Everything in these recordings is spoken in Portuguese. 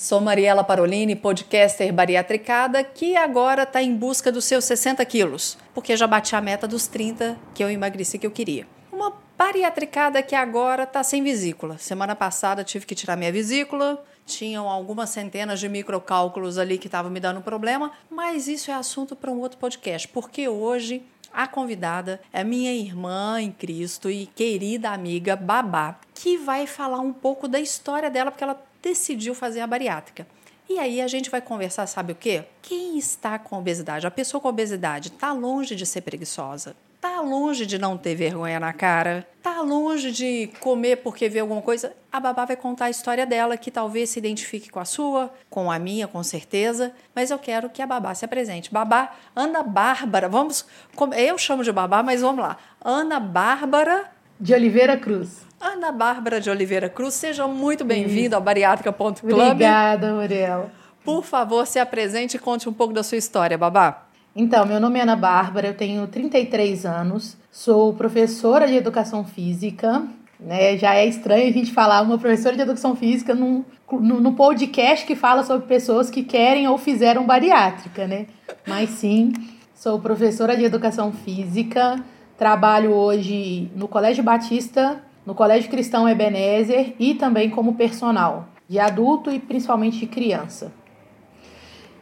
Sou Mariela Parolini, podcaster bariatricada, que agora está em busca dos seus 60 quilos, porque já bati a meta dos 30 que eu emagreci que eu queria. Uma bariatricada que agora está sem vesícula. Semana passada tive que tirar minha vesícula, tinham algumas centenas de microcálculos ali que estavam me dando problema, mas isso é assunto para um outro podcast, porque hoje a convidada é minha irmã em Cristo e querida amiga Babá, que vai falar um pouco da história dela, porque ela decidiu fazer a bariátrica. E aí a gente vai conversar, sabe o quê? Quem está com obesidade? A pessoa com obesidade está longe de ser preguiçosa, está longe de não ter vergonha na cara, está longe de comer porque vê alguma coisa. A babá vai contar a história dela, que talvez se identifique com a sua, com a minha, com certeza. Mas eu quero que a babá se apresente. Babá, Ana Bárbara, vamos. Eu chamo de babá, mas vamos lá. Ana Bárbara. De Oliveira Cruz. Ana Bárbara de Oliveira Cruz, seja muito bem-vinda ao bariátrica.club. Obrigada, Muriel. Por favor, se apresente e conte um pouco da sua história, babá. Então, meu nome é Ana Bárbara, eu tenho 33 anos, sou professora de educação física, né? Já é estranho a gente falar uma professora de educação física num, num, podcast que fala sobre pessoas que querem ou fizeram bariátrica, né? Mas sim, sou professora de educação física, trabalho hoje no Colégio Batista no Colégio Cristão Ebenezer e também como personal de adulto e principalmente de criança.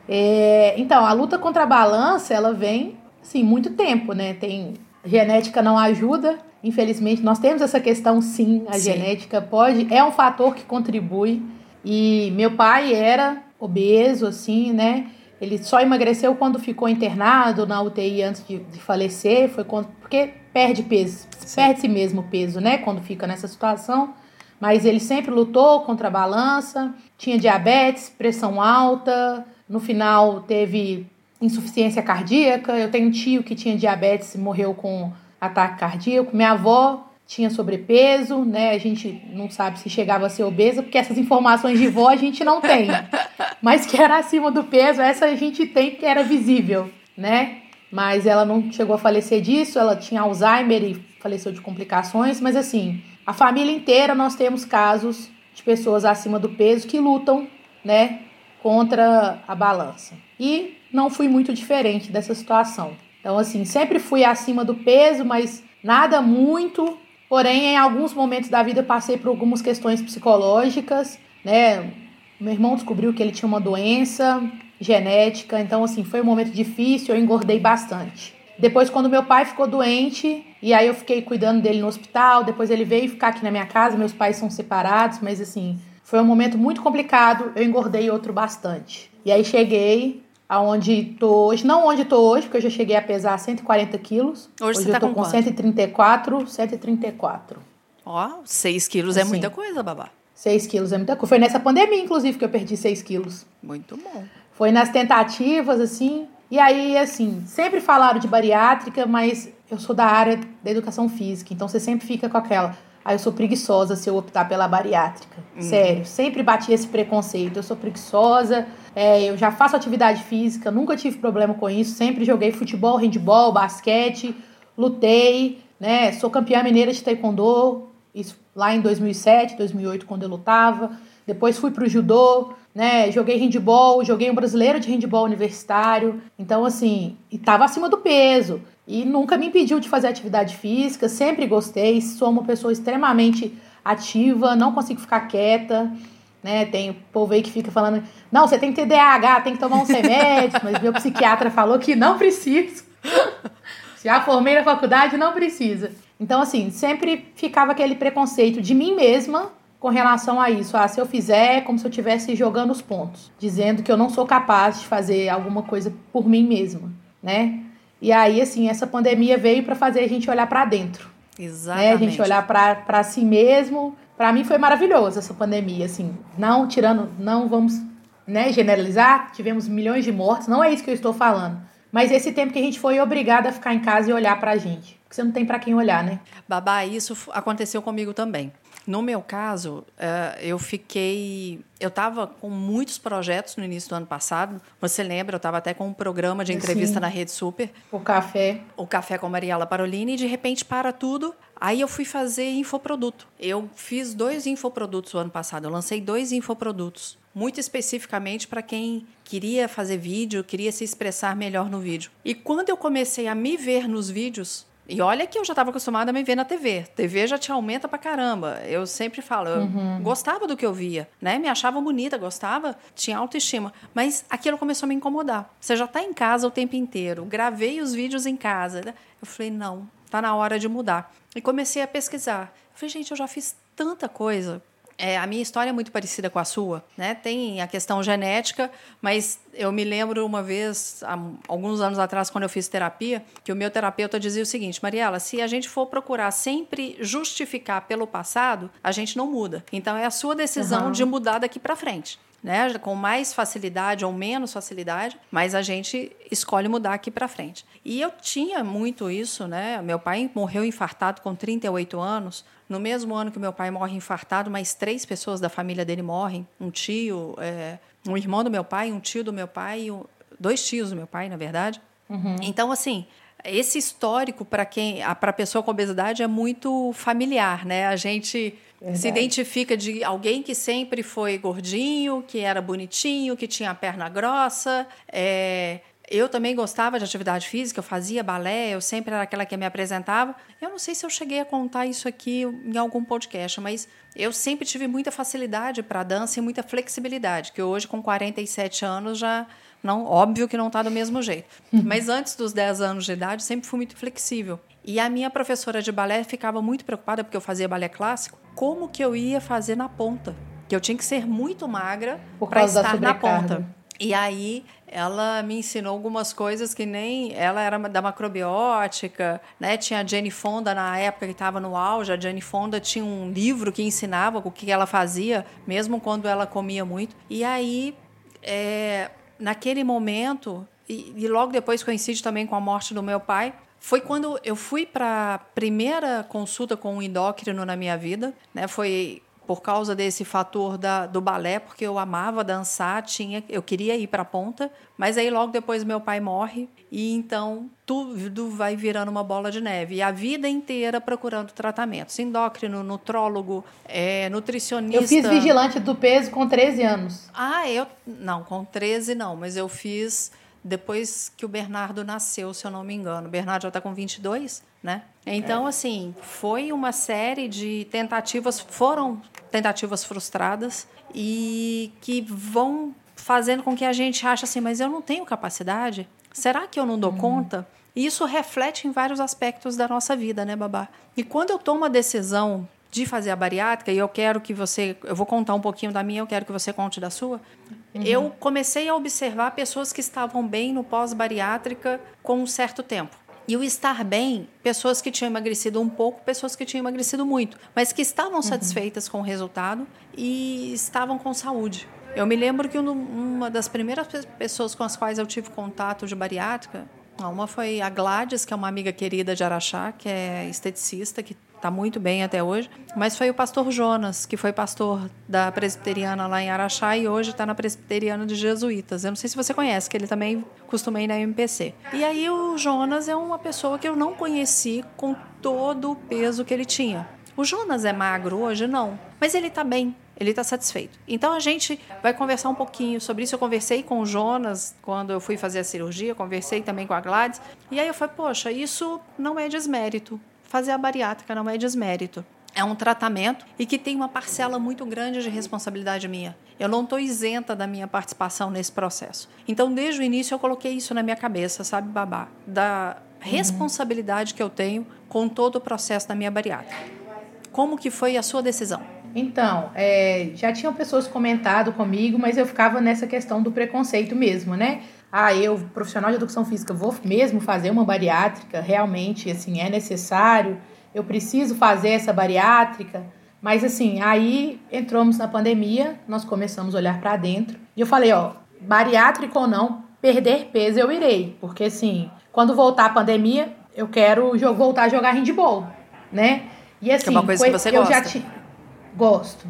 É, então, a luta contra a balança, ela vem, sim, muito tempo, né? Tem genética não ajuda, infelizmente, nós temos essa questão, sim, a sim. genética pode, é um fator que contribui. E meu pai era obeso, assim, né? Ele só emagreceu quando ficou internado na UTI antes de, de falecer, foi quando, porque perde peso, perde-se mesmo peso, né, quando fica nessa situação. Mas ele sempre lutou contra a balança, tinha diabetes, pressão alta, no final teve insuficiência cardíaca. Eu tenho um tio que tinha diabetes e morreu com ataque cardíaco. Minha avó tinha sobrepeso, né? A gente não sabe se chegava a ser obesa, porque essas informações de vó a gente não tem. Mas que era acima do peso, essa a gente tem que era visível, né? Mas ela não chegou a falecer disso, ela tinha Alzheimer e faleceu de complicações, mas assim, a família inteira nós temos casos de pessoas acima do peso que lutam, né, contra a balança. E não fui muito diferente dessa situação. Então assim, sempre fui acima do peso, mas nada muito Porém, em alguns momentos da vida passei por algumas questões psicológicas, né? Meu irmão descobriu que ele tinha uma doença genética, então assim, foi um momento difícil, eu engordei bastante. Depois, quando meu pai ficou doente, e aí eu fiquei cuidando dele no hospital, depois ele veio ficar aqui na minha casa, meus pais são separados, mas assim, foi um momento muito complicado, eu engordei outro bastante. E aí cheguei aonde tô hoje, não onde tô hoje, porque eu já cheguei a pesar 140 quilos. Hoje, hoje você eu tá tô com, com 134, 134. Ó, 6 quilos é assim, é muita coisa, babá. 6 quilos é muita coisa. Foi nessa pandemia, inclusive, que eu perdi 6 quilos. Muito bom. Foi nas tentativas, assim. E aí, assim, sempre falaram de bariátrica, mas eu sou da área da educação física, então você sempre fica com aquela Aí eu sou preguiçosa se eu optar pela bariátrica. Uhum. Sério, sempre bati esse preconceito. Eu sou preguiçosa, é, eu já faço atividade física, nunca tive problema com isso. Sempre joguei futebol, handball, basquete, lutei, né? Sou campeã mineira de taekwondo, isso lá em 2007, 2008, quando eu lutava. Depois fui pro judô, né? Joguei handball, joguei um brasileiro de handball universitário. Então, assim, e tava acima do peso e nunca me impediu de fazer atividade física, sempre gostei, sou uma pessoa extremamente ativa, não consigo ficar quieta, né? Tem povo aí que fica falando, não, você tem TDAH, tem que tomar uns remédios, mas meu psiquiatra falou que não preciso. Já formei na faculdade, não precisa. Então, assim, sempre ficava aquele preconceito de mim mesma com relação a isso. Ah, se eu fizer, é como se eu estivesse jogando os pontos, dizendo que eu não sou capaz de fazer alguma coisa por mim mesma, né? E aí, assim, essa pandemia veio para fazer a gente olhar para dentro. Exatamente. Né? A gente olhar para si mesmo. Para mim foi maravilhoso essa pandemia, assim. Não tirando, não vamos né, generalizar, tivemos milhões de mortes, não é isso que eu estou falando. Mas esse tempo que a gente foi obrigado a ficar em casa e olhar pra gente. Porque você não tem para quem olhar, né? Babá, isso aconteceu comigo também. No meu caso, uh, eu fiquei. Eu estava com muitos projetos no início do ano passado. Você lembra? Eu estava até com um programa de entrevista Sim. na Rede Super. O Café. O Café com Mariela Parolini. E de repente para tudo. Aí eu fui fazer infoproduto. Eu fiz dois infoprodutos o ano passado. Eu lancei dois infoprodutos. Muito especificamente para quem queria fazer vídeo, queria se expressar melhor no vídeo. E quando eu comecei a me ver nos vídeos, e olha que eu já estava acostumada a me ver na TV. TV já te aumenta pra caramba. Eu sempre falo, eu uhum. gostava do que eu via, né? Me achava bonita, gostava, tinha autoestima. Mas aquilo começou a me incomodar. Você já está em casa o tempo inteiro. Gravei os vídeos em casa. Eu falei, não, tá na hora de mudar. E comecei a pesquisar. Eu falei, gente, eu já fiz tanta coisa é, a minha história é muito parecida com a sua, né? Tem a questão genética, mas eu me lembro uma vez, há alguns anos atrás, quando eu fiz terapia, que o meu terapeuta dizia o seguinte: Mariela, se a gente for procurar sempre justificar pelo passado, a gente não muda. Então é a sua decisão uhum. de mudar daqui para frente. Né, com mais facilidade ou menos facilidade, mas a gente escolhe mudar aqui para frente. E eu tinha muito isso, né? Meu pai morreu infartado com 38 anos. No mesmo ano que meu pai morre infartado, mais três pessoas da família dele morrem. Um tio, é, um irmão do meu pai, um tio do meu pai, dois tios do meu pai, na verdade. Uhum. Então, assim, esse histórico para quem, para a pessoa com obesidade é muito familiar, né? A gente Verdade. se identifica de alguém que sempre foi gordinho, que era bonitinho, que tinha a perna grossa, é, eu também gostava de atividade física, eu fazia balé, eu sempre era aquela que me apresentava. Eu não sei se eu cheguei a contar isso aqui em algum podcast, mas eu sempre tive muita facilidade para dança e muita flexibilidade, que hoje com 47 anos já não, óbvio que não está do mesmo jeito. Uhum. Mas antes dos 10 anos de idade, sempre fui muito flexível. E a minha professora de balé ficava muito preocupada porque eu fazia balé clássico, como que eu ia fazer na ponta? Que eu tinha que ser muito magra para estar na ponta. E aí ela me ensinou algumas coisas que nem ela era da macrobiótica, né? Tinha a Jenny Fonda na época que estava no auge. A Jenny Fonda tinha um livro que ensinava o que ela fazia, mesmo quando ela comia muito. E aí, é, naquele momento e, e logo depois coincide também com a morte do meu pai, foi quando eu fui para a primeira consulta com um endócrino na minha vida, né? Foi por causa desse fator da, do balé, porque eu amava dançar, tinha, eu queria ir para a ponta, mas aí logo depois meu pai morre e então tudo vai virando uma bola de neve. E a vida inteira procurando tratamento. Endócrino, nutrólogo, é, nutricionista. Eu fiz vigilante do peso com 13 anos. Ah, eu. Não, com 13 não, mas eu fiz depois que o Bernardo nasceu, se eu não me engano. O Bernardo já está com 22, né? Então, é. assim, foi uma série de tentativas, foram tentativas frustradas e que vão fazendo com que a gente ache assim, mas eu não tenho capacidade? Será que eu não dou hum. conta? E isso reflete em vários aspectos da nossa vida, né, babá? E quando eu tomo a decisão de fazer a bariátrica, e eu quero que você. Eu vou contar um pouquinho da minha, eu quero que você conte da sua. Uhum. Eu comecei a observar pessoas que estavam bem no pós-bariátrica com um certo tempo. E o estar bem, pessoas que tinham emagrecido um pouco, pessoas que tinham emagrecido muito, mas que estavam uhum. satisfeitas com o resultado e estavam com saúde. Eu me lembro que uma das primeiras pessoas com as quais eu tive contato de bariátrica, uma foi a Gladys, que é uma amiga querida de Araxá, que é esteticista, que está muito bem até hoje. Mas foi o pastor Jonas, que foi pastor da presbiteriana lá em Araxá e hoje está na presbiteriana de jesuítas. Eu não sei se você conhece, que ele também costuma ir na MPC. E aí o Jonas é uma pessoa que eu não conheci com todo o peso que ele tinha. O Jonas é magro hoje? Não. Mas ele está bem, ele está satisfeito. Então a gente vai conversar um pouquinho sobre isso. Eu conversei com o Jonas quando eu fui fazer a cirurgia, conversei também com a Gladys. E aí eu falei, poxa, isso não é desmérito fazer a bariátrica não é desmérito. É um tratamento e que tem uma parcela muito grande de responsabilidade minha. Eu não estou isenta da minha participação nesse processo. Então, desde o início, eu coloquei isso na minha cabeça, sabe, babá? Da responsabilidade que eu tenho com todo o processo da minha bariátrica. Como que foi a sua decisão? Então, é, já tinham pessoas comentado comigo, mas eu ficava nessa questão do preconceito mesmo, né? Ah, eu, profissional de educação física, vou mesmo fazer uma bariátrica, realmente, assim, é necessário, eu preciso fazer essa bariátrica. Mas assim, aí entramos na pandemia, nós começamos a olhar para dentro. E eu falei, ó, bariátrico ou não, perder peso eu irei. Porque assim, quando voltar a pandemia, eu quero voltar a jogar handball, né? E assim, que é uma coisa que você eu gosta. já te... gosto.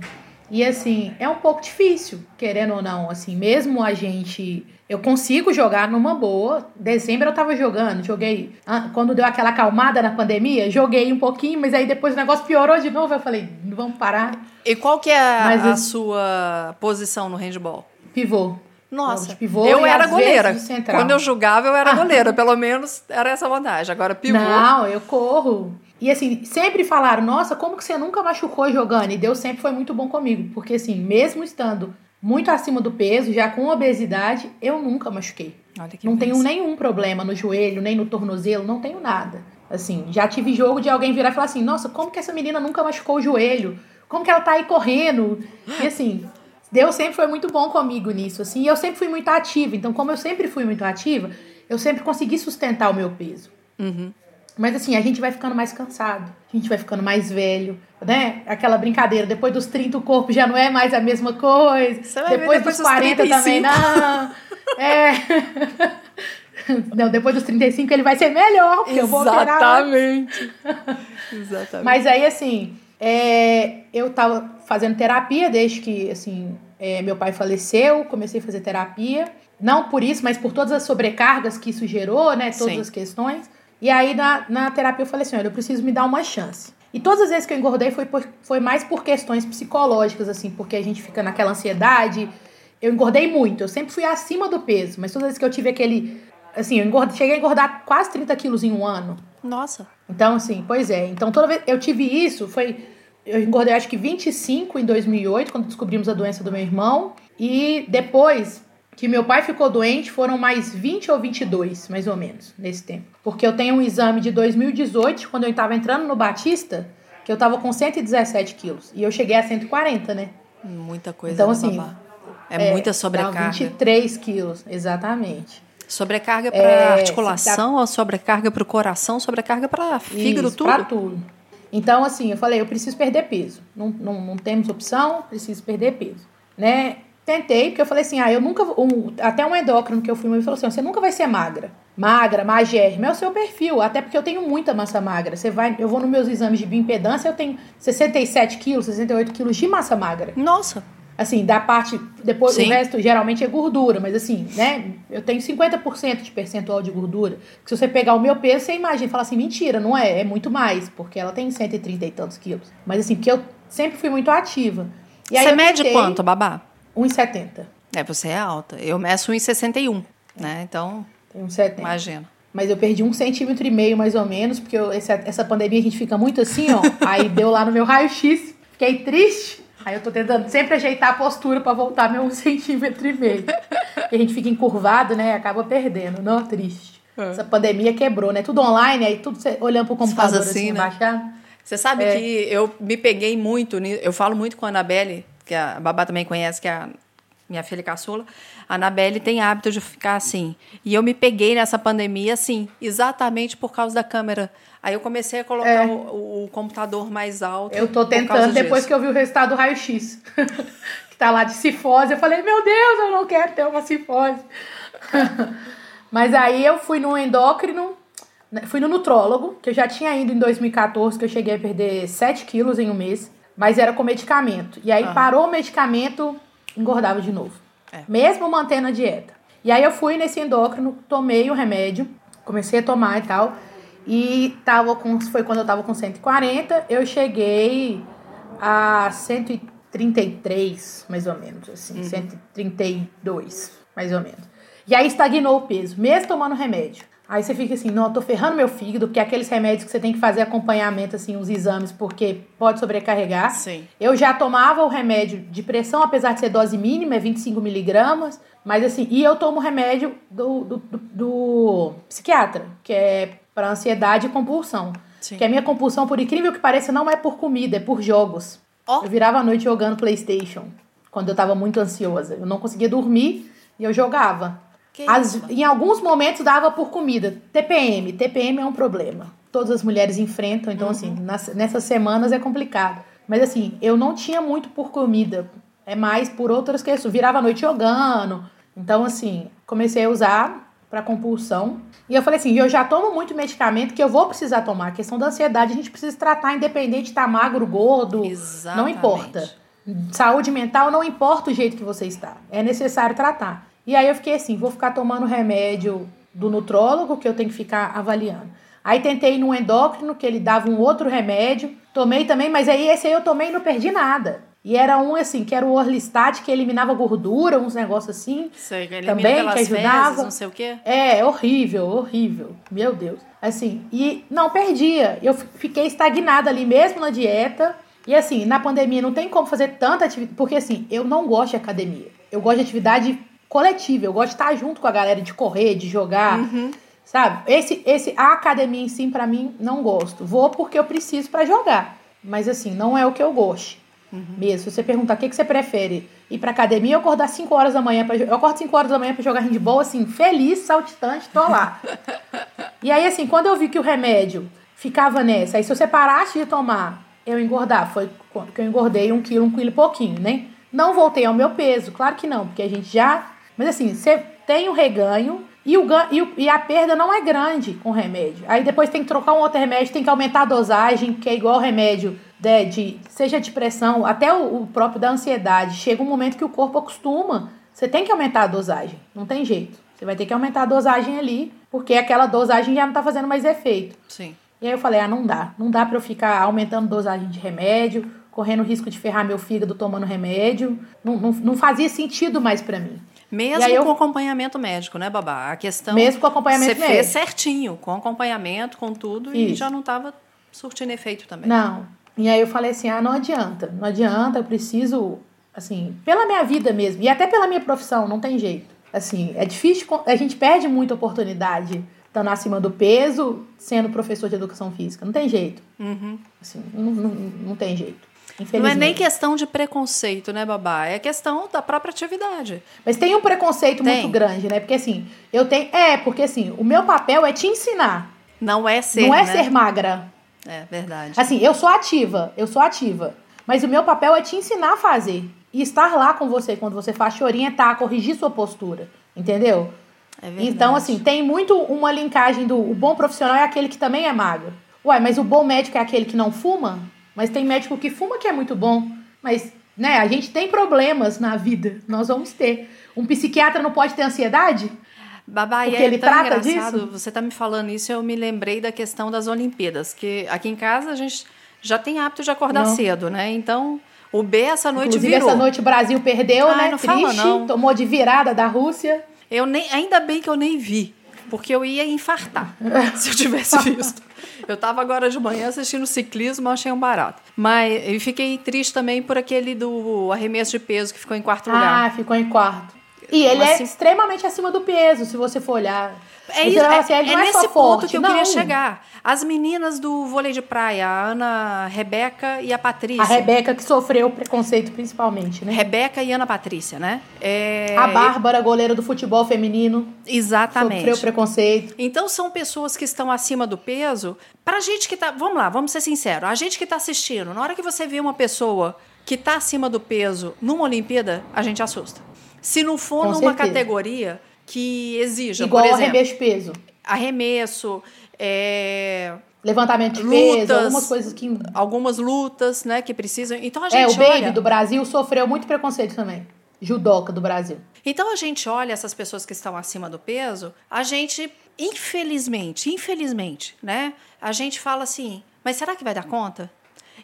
E assim, é um pouco difícil, querendo ou não, assim, mesmo a gente eu consigo jogar numa boa. Dezembro eu tava jogando, joguei. Quando deu aquela acalmada na pandemia, joguei um pouquinho, mas aí depois o negócio piorou de novo. Eu falei, vamos parar. E qual que é a, mas, a sua posição no handball? Pivô. Nossa, pivô eu era goleira. Quando eu jogava, eu era goleira. Pelo menos era essa vantagem. Agora, pivô. Não, eu corro. E assim, sempre falaram, nossa, como que você nunca machucou jogando? E Deus sempre foi muito bom comigo. Porque assim, mesmo estando muito acima do peso, já com obesidade, eu nunca machuquei. não tenho nenhum problema no joelho, nem no tornozelo, não tenho nada. Assim, já tive jogo de alguém virar e falar assim: "Nossa, como que essa menina nunca machucou o joelho? Como que ela tá aí correndo?" E assim, Deus sempre foi muito bom comigo nisso, assim, e eu sempre fui muito ativa. Então, como eu sempre fui muito ativa, eu sempre consegui sustentar o meu peso. Uhum. Mas assim, a gente vai ficando mais cansado, a gente vai ficando mais velho, né? Aquela brincadeira, depois dos 30 o corpo já não é mais a mesma coisa. Depois, depois, dos 40 35. também não. É. Não, depois dos 35 ele vai ser melhor, porque Exatamente. eu vou operar. Exatamente. Mas aí, assim, é, eu tava fazendo terapia desde que, assim, é, meu pai faleceu, comecei a fazer terapia. Não por isso, mas por todas as sobrecargas que isso gerou, né? Todas Sim. as questões. E aí na, na terapia eu falei assim: olha, eu preciso me dar uma chance. E todas as vezes que eu engordei foi, por, foi mais por questões psicológicas, assim, porque a gente fica naquela ansiedade. Eu engordei muito, eu sempre fui acima do peso, mas todas as vezes que eu tive aquele. Assim, eu engordei, cheguei a engordar quase 30 quilos em um ano. Nossa. Então, assim, pois é. Então, toda vez eu tive isso, foi. Eu engordei acho que 25 em 2008, quando descobrimos a doença do meu irmão. E depois, que meu pai ficou doente foram mais 20 ou 22, mais ou menos, nesse tempo. Porque eu tenho um exame de 2018, quando eu estava entrando no Batista, que eu estava com 117 quilos. E eu cheguei a 140, né? Muita coisa. Então, assim. É, é muita sobrecarga. 23 quilos, exatamente. Sobrecarga para é, articulação, tá... ou sobrecarga para o coração, sobrecarga para fígado, Isso, tudo? Para tudo. Então, assim, eu falei, eu preciso perder peso. Não, não, não temos opção, preciso perder peso. Né? Tentei, porque eu falei assim, ah, eu nunca. Um, até um endócrino que eu fui, me falou assim: você nunca vai ser magra. Magra, magérrima, é o seu perfil. Até porque eu tenho muita massa magra. Você vai, eu vou nos meus exames de bioimpedância, eu tenho 67 quilos, 68 quilos de massa magra. Nossa! Assim, da parte. Depois Sim. o resto geralmente é gordura, mas assim, né? Eu tenho 50% de percentual de gordura. Se você pegar o meu peso, você imagina e fala assim: mentira, não é, é muito mais, porque ela tem 130 e tantos quilos. Mas assim, porque eu sempre fui muito ativa. E aí você mede tentei... quanto, babá? 1,70. É, você é alta. Eu meço 1,61, né? Então, Tem 1,70. imagina. Mas eu perdi um centímetro e meio, mais ou menos, porque eu, essa, essa pandemia a gente fica muito assim, ó. aí deu lá no meu raio-x, fiquei triste. Aí eu tô tentando sempre ajeitar a postura para voltar meu um centímetro e meio. a gente fica encurvado, né? Acaba perdendo, não triste. É. Essa pandemia quebrou, né? Tudo online, aí tudo olhando pro computador assim, assim né? baixado. Você sabe é. que eu me peguei muito, eu falo muito com a Anabelle, que a Babá também conhece, que é a minha filha caçula, a Anabelle tem hábito de ficar assim. E eu me peguei nessa pandemia assim, exatamente por causa da câmera. Aí eu comecei a colocar é. o, o, computador mais alto. Eu tô tentando depois que eu vi o resultado do raio-x. que tá lá de cifose. Eu falei, meu Deus, eu não quero ter uma cifose. Mas aí eu fui no endócrino, né, fui no nutrólogo, que eu já tinha ido em 2014, que eu cheguei a perder 7 quilos em um mês mas era com medicamento. E aí ah. parou o medicamento, engordava de novo. É. Mesmo mantendo a dieta. E aí eu fui nesse endócrino, tomei o remédio, comecei a tomar e tal. E tava com, foi quando eu tava com 140, eu cheguei a 133, mais ou menos, assim, uhum. 132, mais ou menos. E aí estagnou o peso, mesmo tomando remédio. Aí você fica assim, não, eu tô ferrando meu fígado, porque aqueles remédios que você tem que fazer acompanhamento, assim, os exames, porque pode sobrecarregar. Sim. Eu já tomava o remédio de pressão, apesar de ser dose mínima, é 25 miligramas, mas assim, e eu tomo remédio do, do, do, do psiquiatra, que é para ansiedade e compulsão. Sim. Que a minha compulsão, por incrível que pareça, não é por comida, é por jogos. Oh. Eu virava a noite jogando Playstation, quando eu tava muito ansiosa. Eu não conseguia dormir e eu jogava. As, em alguns momentos dava por comida. TPM. TPM é um problema. Todas as mulheres enfrentam, então, assim, uhum. assim, nas, nessas semanas é complicado. Mas assim, eu não tinha muito por comida. É mais por outras questões. Virava a noite jogando. Então, assim, comecei a usar para compulsão. E eu falei assim, eu já tomo muito medicamento que eu vou precisar tomar. A questão da ansiedade a gente precisa tratar independente de estar tá magro, gordo, Exatamente. não importa. Saúde mental não importa o jeito que você está. É necessário tratar. E aí eu fiquei assim, vou ficar tomando remédio do nutrólogo que eu tenho que ficar avaliando. Aí tentei no endócrino que ele dava um outro remédio, tomei também, mas aí esse aí eu tomei e não perdi nada. E era um assim, que era o Orlistat, que eliminava gordura, uns negócios assim. Sei, que também que ajudava. Fezes, não sei o quê. É, horrível, horrível. Meu Deus. Assim, e não perdia. Eu fiquei estagnada ali mesmo na dieta. E assim, na pandemia não tem como fazer tanta atividade, porque assim, eu não gosto de academia. Eu gosto de atividade coletiva, eu gosto de estar junto com a galera, de correr, de jogar. Uhum. Sabe? Esse, esse, a academia em si, para mim, não gosto. Vou porque eu preciso para jogar. Mas assim, não é o que eu gosto. Uhum. Mesmo. Se você perguntar o que, que você prefere, ir pra academia ou acordar 5 horas da manhã pra Eu acordo 5 horas da manhã pra jogar handball, assim, feliz, saltitante, tô lá. e aí, assim, quando eu vi que o remédio ficava nessa, aí se você parasse de tomar, eu engordar. Foi que eu engordei um quilo, um quilo e pouquinho, né? Não voltei ao meu peso, claro que não, porque a gente já. Mas assim, você tem o reganho, e, o, e, o, e a perda não é grande com o remédio. Aí depois tem que trocar um outro remédio, tem que aumentar a dosagem, que é igual o remédio de, de seja de pressão, até o, o, próprio da ansiedade. Chega um momento que o corpo acostuma. Você tem que aumentar a dosagem. Não tem jeito. Você vai ter que aumentar a dosagem ali, porque aquela dosagem já não tá fazendo mais efeito. Sim. E aí eu falei, ah, não dá. Não dá para eu ficar aumentando dosagem de remédio, correndo risco de ferrar meu fígado tomando remédio. Não, não, não fazia sentido mais para mim. Mesmo com eu... acompanhamento médico, né, babá? A questão. Mesmo com acompanhamento médico. Você fez certinho, com acompanhamento, com tudo, Isso. e já não estava surtindo efeito também. Não. E aí eu falei assim: ah, não adianta, não adianta, eu preciso, assim, pela minha vida mesmo, e até pela minha profissão, não tem jeito. Assim, é difícil, a gente perde muita oportunidade estando acima do peso, sendo professor de educação física. Não tem jeito. Uhum. Assim, não, não, não tem jeito. Não é nem questão de preconceito, né, babá? É questão da própria atividade. Mas tem um preconceito tem. muito grande, né? Porque assim, eu tenho. É, porque assim, o meu papel é te ensinar. Não é ser. Não é né? ser magra. É verdade. Assim, eu sou ativa, eu sou ativa. Mas o meu papel é te ensinar a fazer. E estar lá com você quando você faz, te orientar, corrigir sua postura. Entendeu? É verdade. Então, assim, tem muito uma linkagem do o bom profissional é aquele que também é magro. Uai, mas o bom médico é aquele que não fuma? Mas tem médico que fuma que é muito bom. Mas, né, a gente tem problemas na vida. Nós vamos ter. Um psiquiatra não pode ter ansiedade? Babá, Porque é ele trata engraçado. disso? Você está me falando isso, eu me lembrei da questão das Olimpíadas, que aqui em casa a gente já tem hábito de acordar não. cedo, né? Então, o B essa noite Inclusive, virou. essa noite o Brasil perdeu, né? Não Triste, fala, não. tomou de virada da Rússia. Eu nem, ainda bem que eu nem vi, porque eu ia infartar se eu tivesse visto. Eu estava agora de manhã assistindo ciclismo, achei um barato. Mas eu fiquei triste também por aquele do arremesso de peso que ficou em quarto lugar. Ah, ficou em quarto. E ele é assim... extremamente acima do peso, se você for olhar. É, isso, é, assim, é, é nesse ponto forte. que eu não. queria chegar. As meninas do vôlei de praia, a Ana Rebeca e a Patrícia. A Rebeca que sofreu preconceito principalmente, né? Rebeca e Ana Patrícia, né? É... A Bárbara, goleira do futebol feminino. Exatamente. Sofreu preconceito. Então são pessoas que estão acima do peso. Pra gente que tá. Vamos lá, vamos ser sinceros. A gente que tá assistindo, na hora que você vê uma pessoa que tá acima do peso numa Olimpíada, a gente assusta. Se não for Com numa certeza. categoria que exija, Igual por exemplo, arremesso peso. Arremesso, é, levantamento de lutas, peso, algumas coisas que algumas lutas, né, que precisam. Então a gente É, o Baby olha... do Brasil sofreu muito preconceito também. Judoca do Brasil. Então a gente olha essas pessoas que estão acima do peso, a gente infelizmente, infelizmente, né? A gente fala assim: "Mas será que vai dar conta?"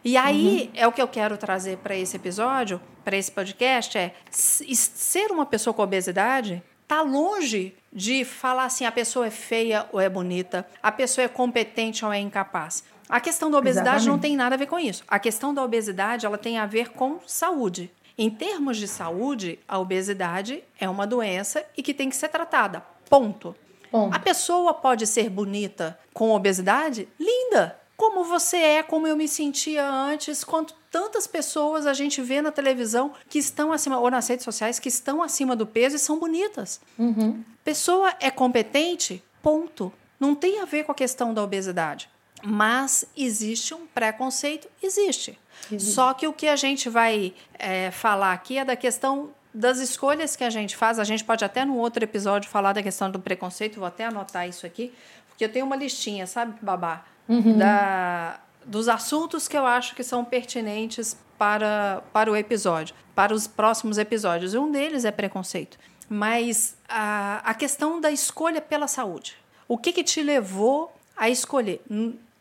E aí uhum. é o que eu quero trazer para esse episódio, para esse podcast, é ser uma pessoa com obesidade tá longe de falar assim a pessoa é feia ou é bonita, a pessoa é competente ou é incapaz. A questão da obesidade Exatamente. não tem nada a ver com isso. A questão da obesidade ela tem a ver com saúde. Em termos de saúde, a obesidade é uma doença e que tem que ser tratada. Ponto. Ponto. A pessoa pode ser bonita com obesidade? Linda como você é, como eu me sentia antes, quanto tantas pessoas a gente vê na televisão que estão acima, ou nas redes sociais, que estão acima do peso e são bonitas. Uhum. Pessoa é competente, ponto. Não tem a ver com a questão da obesidade. Mas existe um preconceito? Existe. Só que o que a gente vai é, falar aqui é da questão das escolhas que a gente faz. A gente pode até no outro episódio falar da questão do preconceito, vou até anotar isso aqui, porque eu tenho uma listinha, sabe, babá? Uhum. Da, dos assuntos que eu acho que são pertinentes para, para o episódio, para os próximos episódios. E um deles é preconceito. Mas a, a questão da escolha pela saúde. O que, que te levou a escolher?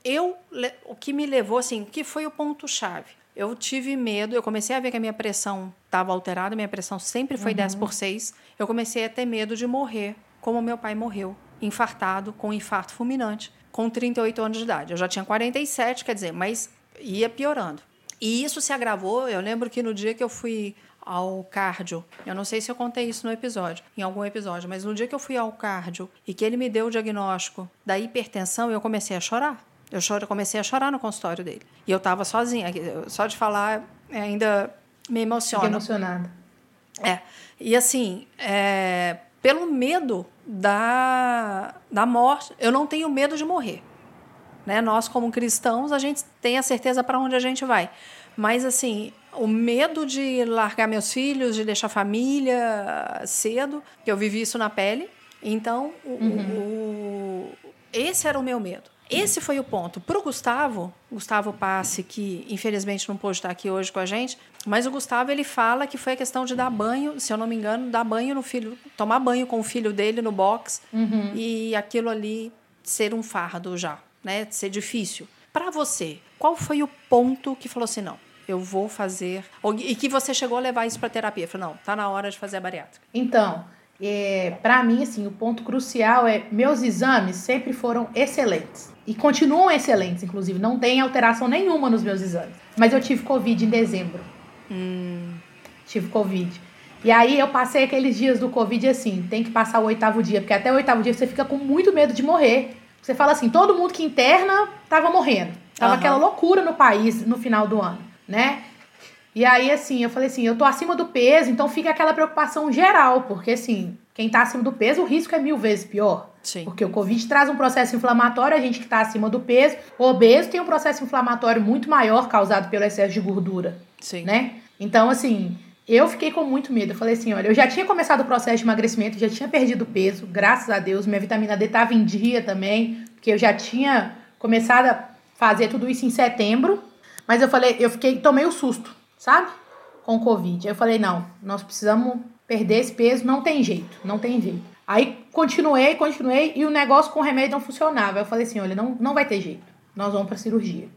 Eu, o que me levou, assim, o que foi o ponto-chave? Eu tive medo, eu comecei a ver que a minha pressão estava alterada, minha pressão sempre foi uhum. 10 por 6. Eu comecei a ter medo de morrer, como meu pai morreu, infartado, com um infarto fulminante, com 38 anos de idade. Eu já tinha 47, quer dizer, mas ia piorando. E isso se agravou. Eu lembro que no dia que eu fui ao cardio. Eu não sei se eu contei isso no episódio, em algum episódio, mas no dia que eu fui ao cardio e que ele me deu o diagnóstico da hipertensão, eu comecei a chorar. Eu choro, comecei a chorar no consultório dele. E eu estava sozinha. Só de falar ainda me emociona. Fiquei emocionada. É. E assim, é, pelo medo da, da morte, eu não tenho medo de morrer. Né? Nós, como cristãos, a gente tem a certeza para onde a gente vai. Mas, assim, o medo de largar meus filhos, de deixar a família cedo, que eu vivi isso na pele. Então, uhum. o, esse era o meu medo. Esse foi o ponto. Para o Gustavo, Gustavo Passe, que infelizmente não pôde estar aqui hoje com a gente, mas o Gustavo ele fala que foi a questão de dar banho, se eu não me engano, dar banho no filho, tomar banho com o filho dele no box uhum. e aquilo ali ser um fardo já, né? Ser difícil. Para você, qual foi o ponto que falou assim, não, eu vou fazer. E que você chegou a levar isso para terapia? Falou, não, tá na hora de fazer a bariátrica. Então, é, para mim, assim, o ponto crucial é meus exames sempre foram excelentes. E continuam excelentes, inclusive. Não tem alteração nenhuma nos meus exames. Mas eu tive Covid em dezembro. Hum. Tive Covid. E aí eu passei aqueles dias do Covid assim, tem que passar o oitavo dia, porque até o oitavo dia você fica com muito medo de morrer. Você fala assim, todo mundo que interna tava morrendo. Tava uhum. aquela loucura no país no final do ano, né? E aí, assim, eu falei assim, eu tô acima do peso, então fica aquela preocupação geral, porque assim, quem tá acima do peso, o risco é mil vezes pior. Sim. Porque o Covid traz um processo inflamatório, a gente que tá acima do peso, o obeso tem um processo inflamatório muito maior causado pelo excesso de gordura. Sim. Né? Então, assim, eu fiquei com muito medo. Eu falei assim, olha, eu já tinha começado o processo de emagrecimento, já tinha perdido peso, graças a Deus, minha vitamina D tava em dia também, porque eu já tinha começado a fazer tudo isso em setembro, mas eu falei, eu fiquei, tomei o um susto sabe? Com Covid. Aí eu falei, não, nós precisamos perder esse peso, não tem jeito, não tem jeito. Aí continuei, continuei e o negócio com o remédio não funcionava. Eu falei assim, olha, não, não vai ter jeito. Nós vamos para cirurgia.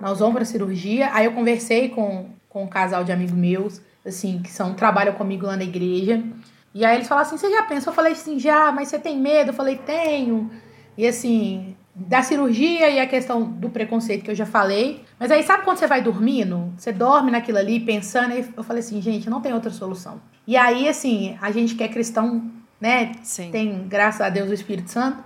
Nós vamos para cirurgia. Aí eu conversei com, com um casal de amigos meus, assim, que são trabalham comigo lá na igreja. E aí eles falaram assim: "Você já pensou?" Eu falei assim: "Já, mas você tem medo?" Eu falei: "Tenho". E assim, da cirurgia e a questão do preconceito que eu já falei. Mas aí, sabe quando você vai dormindo? Você dorme naquilo ali, pensando, e eu falei assim, gente, não tem outra solução. E aí, assim, a gente que é cristão, né? Sim. Tem, graças a Deus, o Espírito Santo.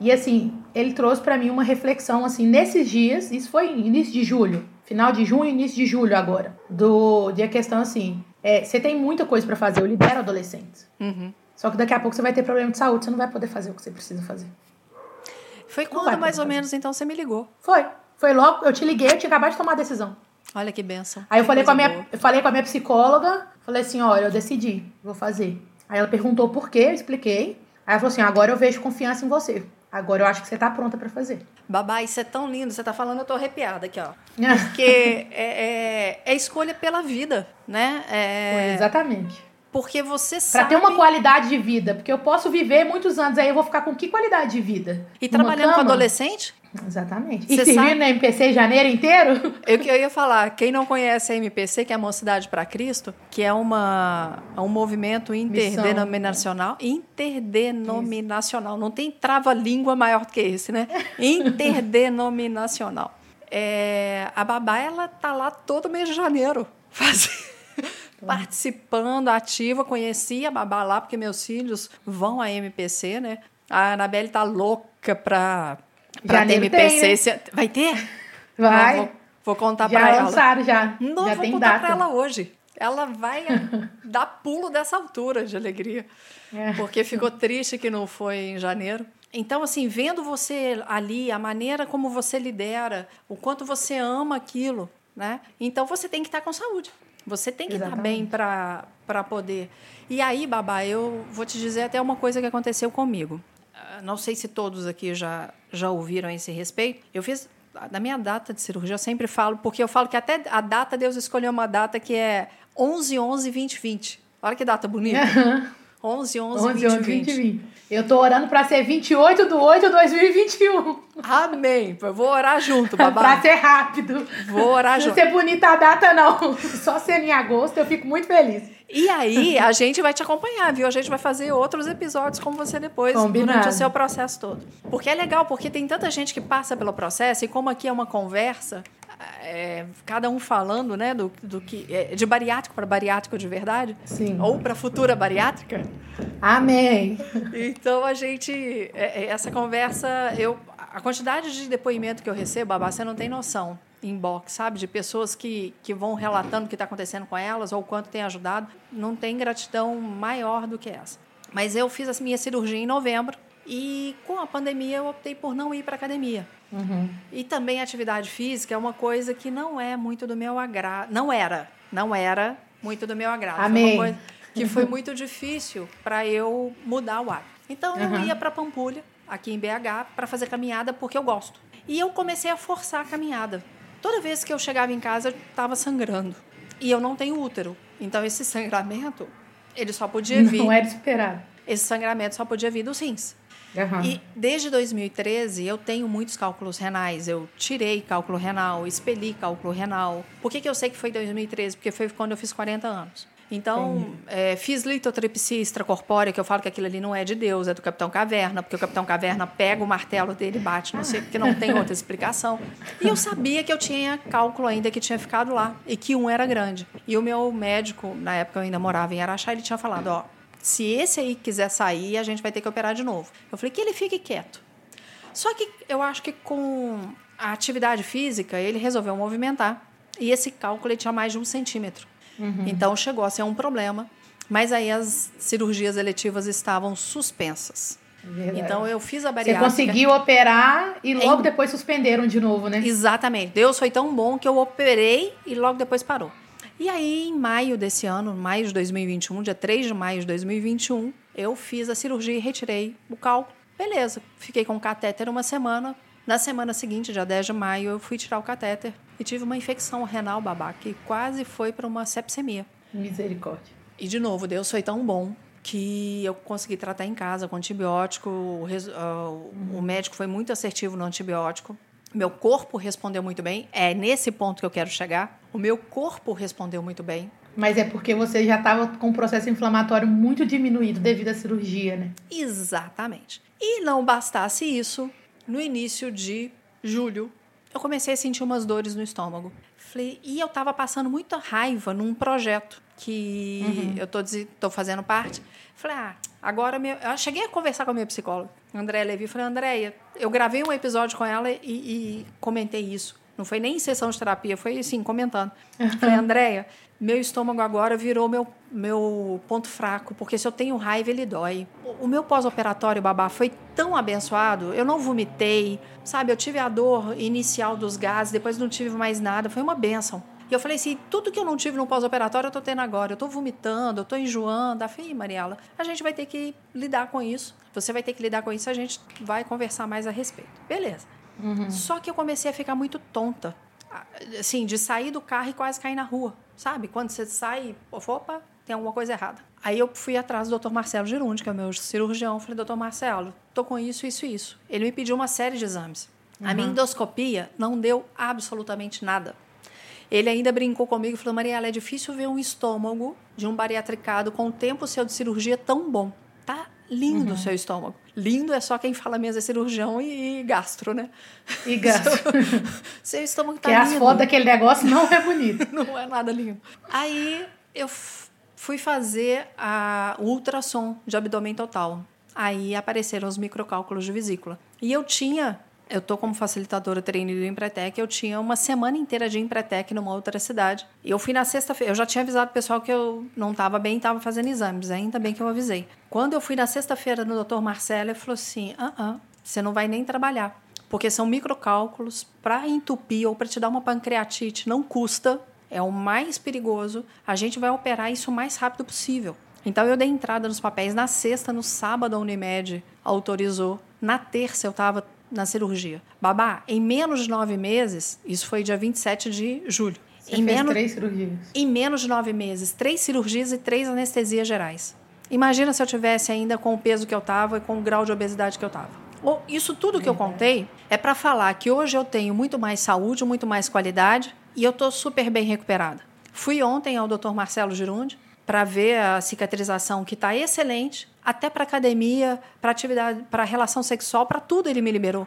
E assim, ele trouxe para mim uma reflexão, assim, nesses dias, isso foi início de julho, final de junho, início de julho agora, do, de a questão assim, é, você tem muita coisa para fazer, eu lidero adolescentes. Uhum. Só que daqui a pouco você vai ter problema de saúde, você não vai poder fazer o que você precisa fazer. Foi quando mais ou menos então você me ligou? Foi. Foi logo, eu te liguei, eu tinha acabado de tomar a decisão. Olha que benção. Aí eu falei com a minha, eu falei com a minha psicóloga, falei assim, olha, eu decidi, vou fazer. Aí ela perguntou por quê, eu expliquei. Aí ela falou assim, agora eu vejo confiança em você. Agora eu acho que você tá pronta para fazer. Babá, isso é tão lindo. Você tá falando, eu tô arrepiada aqui, ó. Porque é, é, é escolha pela vida, né? É... exatamente. Porque você sabe. Pra ter uma qualidade de vida. Porque eu posso viver muitos anos aí, eu vou ficar com que qualidade de vida? E trabalhando com adolescente? Exatamente. E servindo sabe... na MPC janeiro inteiro? Eu, eu ia falar, quem não conhece a MPC, que é a Mocidade para Cristo, que é uma, é um movimento interdenominacional. Missão. Interdenominacional. Isso. Não tem trava-língua maior do que esse, né? Interdenominacional. É, a Babá, ela tá lá todo mês de janeiro. Fazendo participando, ativa. Conheci a babá lá, porque meus filhos vão à MPC, né? A Anabelle tá louca pra, pra ter MPC. Tem, né? Vai ter? Vai. Vou, vou, contar já pra ela. Lançaram, já Não, já vou contar data. pra ela hoje. Ela vai dar pulo dessa altura de alegria. É. Porque ficou triste que não foi em janeiro. Então, assim, vendo você ali, a maneira como você lidera, o quanto você ama aquilo, né? Então, você tem que estar com saúde. Você tem que estar bem para poder. E aí, Babá, eu vou te dizer até uma coisa que aconteceu comigo. Ah, não sei se todos aqui já, já ouviram esse respeito. Eu fiz na minha data de cirurgia, eu sempre falo, porque eu falo que até a data Deus escolheu uma data que é 11 11 20 20. Olha que data bonita. 11 11 20 20. 20, 20. Eu tô orando para ser 28 de 8 de 2021. Amém. Eu vou orar junto, babá. pra ser rápido. Vou orar junto. Não ser bonita a data, não. Só sendo em agosto, eu fico muito feliz. E aí, a gente vai te acompanhar, viu? A gente vai fazer outros episódios com você depois, Combinado. durante o seu processo todo. Porque é legal, porque tem tanta gente que passa pelo processo, e como aqui é uma conversa, é, cada um falando, né, do, do que é, de bariátrico para bariátrico de verdade, Sim. ou para futura bariátrica. Amém. Então a gente é, é, essa conversa, eu a quantidade de depoimento que eu recebo, babá, você não tem noção. Inbox, sabe? De pessoas que, que vão relatando o que está acontecendo com elas ou quanto tem ajudado. Não tem gratidão maior do que essa. Mas eu fiz a minha cirurgia em novembro e com a pandemia eu optei por não ir para academia. Uhum. E também atividade física é uma coisa que não é muito do meu agrado. Não era, não era muito do meu agrado. Amém. Foi que foi muito difícil para eu mudar o ar. Então eu uhum. ia para Pampulha, aqui em BH, para fazer caminhada porque eu gosto. E eu comecei a forçar a caminhada. Toda vez que eu chegava em casa, eu estava sangrando. E eu não tenho útero. Então esse sangramento, ele só podia vir. Não era esperado. Esse sangramento só podia vir dos rins. Uhum. E desde 2013 eu tenho muitos cálculos renais. Eu tirei cálculo renal, expeli cálculo renal. Por que, que eu sei que foi 2013? Porque foi quando eu fiz 40 anos. Então, é, fiz litotripsia extracorpórea, que eu falo que aquilo ali não é de Deus, é do Capitão Caverna, porque o Capitão Caverna pega o martelo dele e bate, não sei, porque não tem outra explicação. E eu sabia que eu tinha cálculo ainda que tinha ficado lá, e que um era grande. E o meu médico, na época eu ainda morava em Araxá, ele tinha falado, ó, se esse aí quiser sair, a gente vai ter que operar de novo. Eu falei que ele fique quieto. Só que eu acho que com a atividade física, ele resolveu movimentar. E esse cálculo ele tinha mais de um centímetro. Uhum. Então chegou a ser um problema. Mas aí as cirurgias eletivas estavam suspensas. Verdade. Então eu fiz a bariátrica. Você conseguiu operar e logo em... depois suspenderam de novo, né? Exatamente. Deus foi tão bom que eu operei e logo depois parou. E aí, em maio desse ano, maio de 2021, dia 3 de maio de 2021, eu fiz a cirurgia e retirei o cálculo. Beleza, fiquei com o catéter uma semana. Na semana seguinte, dia 10 de maio, eu fui tirar o catéter e tive uma infecção renal babá, que quase foi para uma sepsemia. Misericórdia. E, de novo, Deus foi tão bom que eu consegui tratar em casa com antibiótico. O, uh, o médico foi muito assertivo no antibiótico. Meu corpo respondeu muito bem. É nesse ponto que eu quero chegar. O meu corpo respondeu muito bem. Mas é porque você já estava com um processo inflamatório muito diminuído devido à cirurgia, né? Exatamente. E não bastasse isso, no início de julho, eu comecei a sentir umas dores no estômago. Falei, e eu estava passando muita raiva num projeto que uhum. eu tô, tô fazendo parte. Falei, ah, agora meu... eu cheguei a conversar com a minha psicóloga, Andréia Levi. Falei, Andréia, eu gravei um episódio com ela e, e, comentei isso. Não foi nem em sessão de terapia, foi assim, comentando. Uhum. Falei, Andréia, meu estômago agora virou meu, meu ponto fraco, porque se eu tenho raiva, ele dói. O meu pós-operatório, babá, foi tão abençoado, eu não vomitei, sabe? Eu tive a dor inicial dos gases, depois não tive mais nada, foi uma benção. E eu falei assim: tudo que eu não tive no pós-operatório eu tô tendo agora. Eu tô vomitando, eu tô enjoando. Eu falei, Mariela, a gente vai ter que lidar com isso. Você vai ter que lidar com isso, a gente vai conversar mais a respeito. Beleza. Uhum. Só que eu comecei a ficar muito tonta. Assim, de sair do carro e quase cair na rua. Sabe? Quando você sai, opa, tem alguma coisa errada. Aí eu fui atrás do Dr. Marcelo Girundi, que é o meu cirurgião. Falei, doutor Marcelo, tô com isso, isso e isso. Ele me pediu uma série de exames. Uhum. A minha endoscopia não deu absolutamente nada. Ele ainda brincou comigo e falou: Mariela, é difícil ver um estômago de um bariatricado com o tempo seu de cirurgia tão bom. Tá lindo o uhum. seu estômago. Lindo é só quem fala mesmo é cirurgião e, e gastro, né? E gastro. seu estômago tá que lindo. as fotos daquele negócio não é bonito. não é nada lindo. Aí eu fui fazer a, ultrassom de abdômen total. Aí apareceram os microcálculos de vesícula. E eu tinha eu tô como facilitadora treino do Empretec, eu tinha uma semana inteira de Empretec numa outra cidade. E eu fui na sexta-feira, eu já tinha avisado o pessoal que eu não estava bem, estava fazendo exames, ainda bem que eu avisei. Quando eu fui na sexta-feira no Dr. Marcelo, ele falou assim: "Ah, ah, você não vai nem trabalhar, porque são microcálculos para entupir ou para te dar uma pancreatite, não custa, é o mais perigoso. A gente vai operar isso o mais rápido possível." Então eu dei entrada nos papéis na sexta, no sábado a Unimed autorizou. Na terça eu estava na cirurgia. Babá, em menos de nove meses, isso foi dia 27 de julho. Você em menos, três cirurgias. Em menos de nove meses, três cirurgias e três anestesias gerais. Imagina se eu tivesse ainda com o peso que eu estava e com o grau de obesidade que eu estava. Isso tudo que eu contei é para falar que hoje eu tenho muito mais saúde, muito mais qualidade e eu estou super bem recuperada. Fui ontem ao Dr. Marcelo Girundi para ver a cicatrização que está excelente, até para academia, para atividade, para relação sexual, para tudo ele me liberou.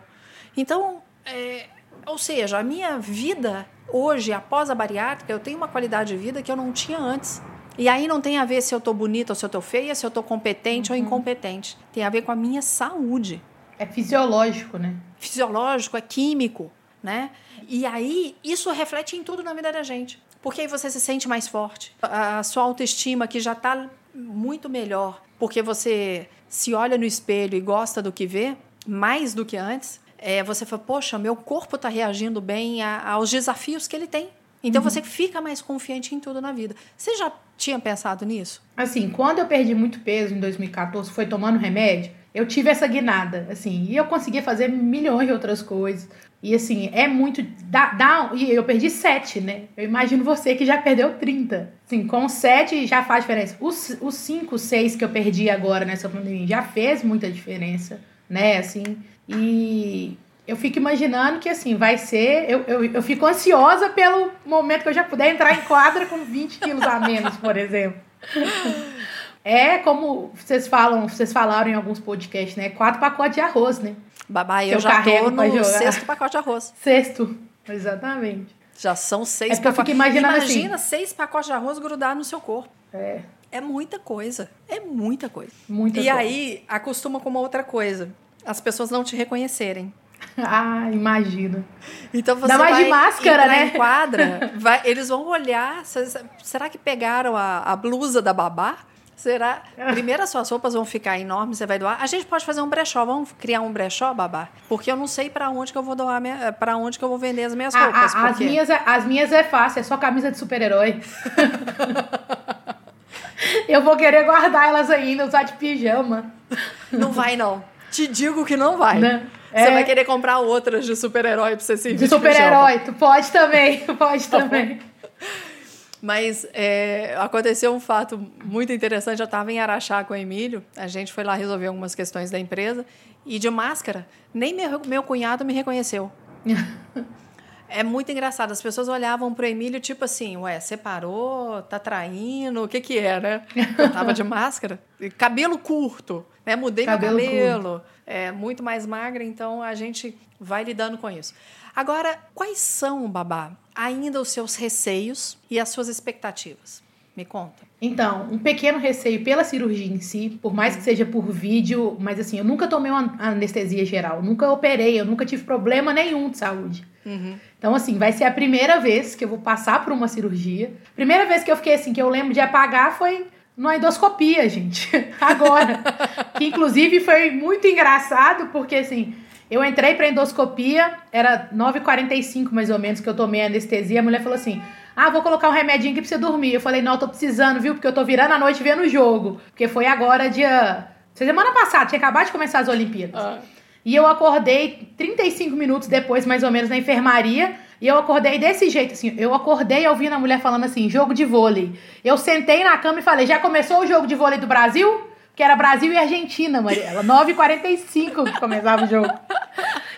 Então, é, ou seja, a minha vida hoje, após a bariátrica, eu tenho uma qualidade de vida que eu não tinha antes. E aí não tem a ver se eu estou bonita ou se eu estou feia, se eu estou competente uhum. ou incompetente. Tem a ver com a minha saúde. É fisiológico, né? Fisiológico, é químico, né? E aí isso reflete em tudo na vida da gente. Porque aí você se sente mais forte. A sua autoestima que já está muito melhor, porque você se olha no espelho e gosta do que vê, mais do que antes, é, você fala, poxa, meu corpo está reagindo bem a, aos desafios que ele tem. Então uhum. você fica mais confiante em tudo na vida. Você já tinha pensado nisso? Assim, quando eu perdi muito peso em 2014, foi tomando remédio, eu tive essa guinada, assim, e eu conseguia fazer milhões de outras coisas. E assim, é muito. Dá, dá, e eu perdi 7, né? Eu imagino você que já perdeu 30. Assim, com 7 já faz diferença. Os, os 5, 6 que eu perdi agora nessa pandemia já fez muita diferença, né? Assim, e eu fico imaginando que assim, vai ser. Eu, eu, eu fico ansiosa pelo momento que eu já puder entrar em quadra com 20 quilos a menos, por exemplo. É como vocês falam, vocês falaram em alguns podcasts, né? Quatro pacotes de arroz, né? Babá, eu, eu já tô no sexto pacote de arroz. Sexto, exatamente. Já são seis é pacotes. Imagina assim. seis pacotes de arroz grudados no seu corpo. É. É muita coisa. É muita coisa. Muita e coisa. aí, acostuma com uma outra coisa. As pessoas não te reconhecerem. Ah, imagina. Então você Dá mais vai de máscara, né? Em quadra, vai, eles vão olhar. Será que pegaram a, a blusa da babá? Será? Primeiro as suas roupas vão ficar enormes, você vai doar. A gente pode fazer um brechó, vamos criar um brechó, babá? Porque eu não sei para onde que eu vou doar, para onde que eu vou vender as minhas roupas. A, a, as, minhas é, as minhas é fácil, é só camisa de super-herói. eu vou querer guardar elas ainda, usar de pijama. Não vai, não. Te digo que não vai. Não. Você é... vai querer comprar outras de super-herói pra você se De super-herói, tu pode também, pode tá também. Mas é, aconteceu um fato muito interessante. Eu estava em Araxá com o Emílio, a gente foi lá resolver algumas questões da empresa, e de máscara, nem meu, meu cunhado me reconheceu. é muito engraçado. As pessoas olhavam para o Emílio tipo assim: ué, separou, tá traindo, o que que é, né? Eu tava de máscara. Cabelo curto, né? Mudei cabelo meu cabelo. É muito mais magra, então a gente vai lidando com isso. Agora, quais são, Babá, ainda os seus receios e as suas expectativas? Me conta. Então, um pequeno receio pela cirurgia em si, por mais que seja por vídeo, mas assim, eu nunca tomei uma anestesia geral, nunca operei, eu nunca tive problema nenhum de saúde. Uhum. Então, assim, vai ser a primeira vez que eu vou passar por uma cirurgia. Primeira vez que eu fiquei assim, que eu lembro de apagar foi numa endoscopia, gente. Agora. que inclusive foi muito engraçado, porque assim, eu entrei pra endoscopia, era 9h45 mais ou menos que eu tomei anestesia. A mulher falou assim: Ah, vou colocar um remedinho aqui pra você dormir. Eu falei: Não, eu tô precisando, viu? Porque eu tô virando a noite vendo o jogo. Porque foi agora, dia. Semana passada, tinha acabado de começar as Olimpíadas. Ah. E eu acordei 35 minutos depois, mais ou menos, na enfermaria. E eu acordei desse jeito, assim. Eu acordei ouvindo a mulher falando assim: jogo de vôlei. Eu sentei na cama e falei: já começou o jogo de vôlei do Brasil? que era Brasil e Argentina, Mariela. 9h45 que começava o jogo.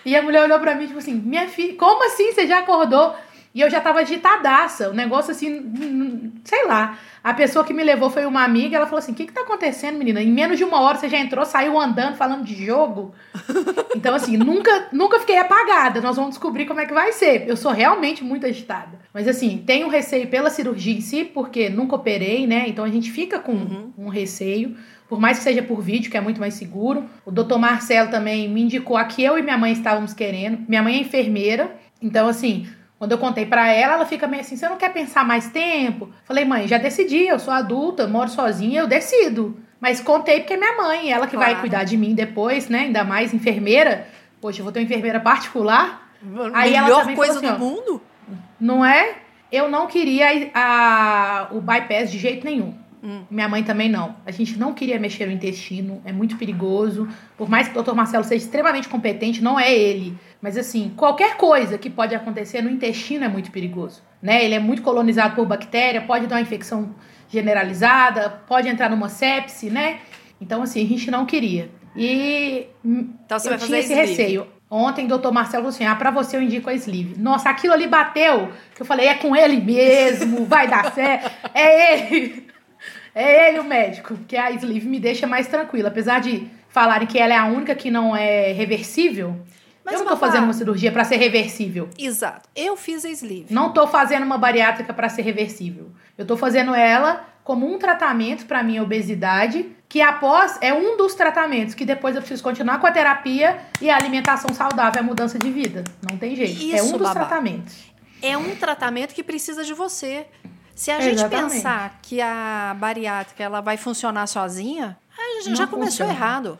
E a mulher olhou pra mim, tipo assim, minha filha, como assim você já acordou? E eu já tava agitadaça, o negócio assim, sei lá. A pessoa que me levou foi uma amiga, ela falou assim: o que, que tá acontecendo, menina? Em menos de uma hora você já entrou, saiu andando, falando de jogo. Então, assim, nunca, nunca fiquei apagada. Nós vamos descobrir como é que vai ser. Eu sou realmente muito agitada. Mas, assim, tenho receio pela cirurgia em si, porque nunca operei, né? Então a gente fica com uhum. um receio por mais que seja por vídeo, que é muito mais seguro. O doutor Marcelo também me indicou a que eu e minha mãe estávamos querendo. Minha mãe é enfermeira, então assim, quando eu contei para ela, ela fica meio assim: você não quer pensar mais tempo? Falei, mãe, já decidi, eu sou adulta, moro sozinha, eu decido. Mas contei porque é minha mãe, ela que claro. vai cuidar de mim depois, né? Ainda mais enfermeira. Poxa, eu vou ter uma enfermeira particular. Aí Melhor ela coisa assim, do mundo? Não é? Eu não queria a, o bypass de jeito nenhum. Hum. Minha mãe também não. A gente não queria mexer no intestino, é muito perigoso. Por mais que o doutor Marcelo seja extremamente competente, não é ele. Mas assim, qualquer coisa que pode acontecer no intestino é muito perigoso. Né? Ele é muito colonizado por bactéria, pode dar uma infecção generalizada, pode entrar numa sepse, né? Então, assim, a gente não queria. E então, você eu vai tinha esse receio. Ontem, o doutor Marcelo falou assim: ah, pra você eu indico a Sleeve. Nossa, aquilo ali bateu. Que eu falei: é com ele mesmo, vai dar certo. É ele. É ele o médico. Porque a Sleeve me deixa mais tranquila. Apesar de falarem que ela é a única que não é reversível. Mas eu não tô fazendo uma cirurgia para ser reversível. Exato. Eu fiz a sleeve. Não tô fazendo uma bariátrica para ser reversível. Eu tô fazendo ela como um tratamento para minha obesidade, que após é um dos tratamentos que depois eu preciso continuar com a terapia e a alimentação saudável, a mudança de vida. Não tem jeito. Isso, é um dos babá. tratamentos. É um tratamento que precisa de você. Se a gente Exatamente. pensar que a bariátrica ela vai funcionar sozinha, a gente Não já começou funciona. errado.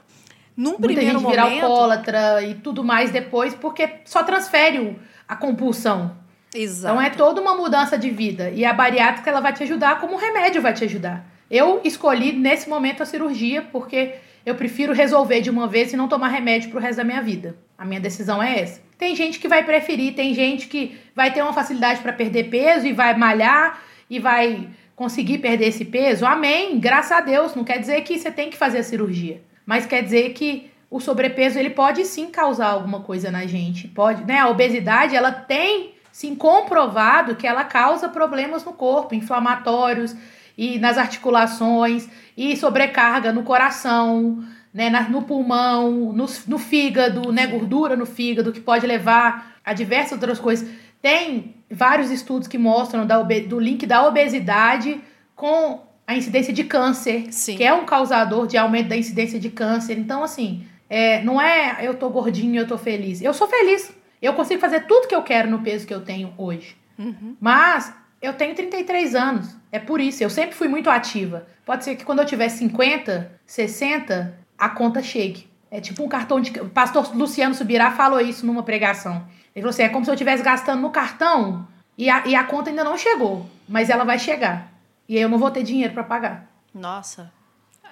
Num Muita primeiro gente momento, alcoólatra e tudo mais depois, porque só transfere a compulsão. Exato. Então é toda uma mudança de vida. E a bariátrica ela vai te ajudar como o remédio vai te ajudar. Eu escolhi nesse momento a cirurgia porque eu prefiro resolver de uma vez e não tomar remédio pro resto da minha vida. A minha decisão é essa. Tem gente que vai preferir, tem gente que vai ter uma facilidade para perder peso e vai malhar e vai conseguir perder esse peso. Amém, graças a Deus. Não quer dizer que você tem que fazer a cirurgia, mas quer dizer que o sobrepeso ele pode sim causar alguma coisa na gente. Pode, né? A obesidade ela tem sim comprovado que ela causa problemas no corpo, inflamatórios e nas articulações e sobrecarga no coração, né, no pulmão, no, no fígado, né, gordura no fígado que pode levar a diversas outras coisas. Tem vários estudos que mostram da, do link da obesidade com a incidência de câncer, Sim. que é um causador de aumento da incidência de câncer. Então, assim, é, não é eu tô gordinho, eu tô feliz. Eu sou feliz. Eu consigo fazer tudo que eu quero no peso que eu tenho hoje. Uhum. Mas eu tenho 33 anos. É por isso. Eu sempre fui muito ativa. Pode ser que quando eu tiver 50, 60, a conta chegue. É tipo um cartão de. O pastor Luciano Subirá falou isso numa pregação. Ele falou assim: é como se eu estivesse gastando no cartão e a, e a conta ainda não chegou, mas ela vai chegar. E aí eu não vou ter dinheiro para pagar. Nossa,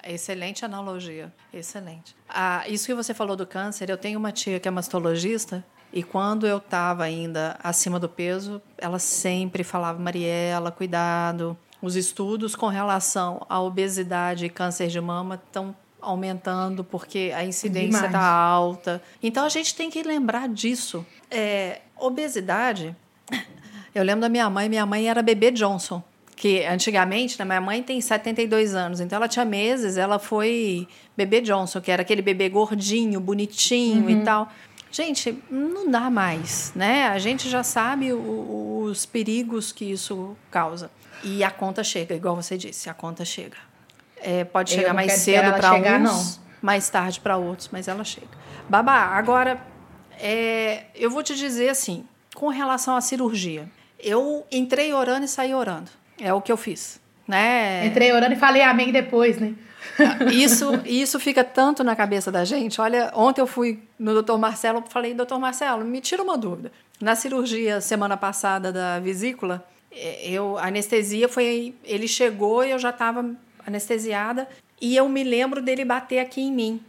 excelente analogia. Excelente. Ah, isso que você falou do câncer, eu tenho uma tia que é mastologista e quando eu estava ainda acima do peso, ela sempre falava: Mariela, cuidado. Os estudos com relação à obesidade e câncer de mama estão aumentando porque a incidência está alta. Então a gente tem que lembrar disso. É, obesidade. Eu lembro da minha mãe, minha mãe era bebê Johnson. Que antigamente, né, minha mãe tem 72 anos, então ela tinha meses, ela foi bebê Johnson, que era aquele bebê gordinho, bonitinho uhum. e tal. Gente, não dá mais, né? A gente já sabe o, os perigos que isso causa. E a conta chega, igual você disse, a conta chega. É, pode chegar mais cedo para uns, não. mais tarde para outros, mas ela chega. Babá, agora, é, eu vou te dizer assim, com relação à cirurgia. Eu entrei orando e saí orando. É o que eu fiz. Né? Entrei orando e falei amém depois, né? Isso, isso fica tanto na cabeça da gente. Olha, ontem eu fui no doutor Marcelo, falei, doutor Marcelo, me tira uma dúvida. Na cirurgia semana passada da vesícula, é, eu a anestesia foi, ele chegou e eu já estava anestesiada e eu me lembro dele bater aqui em mim.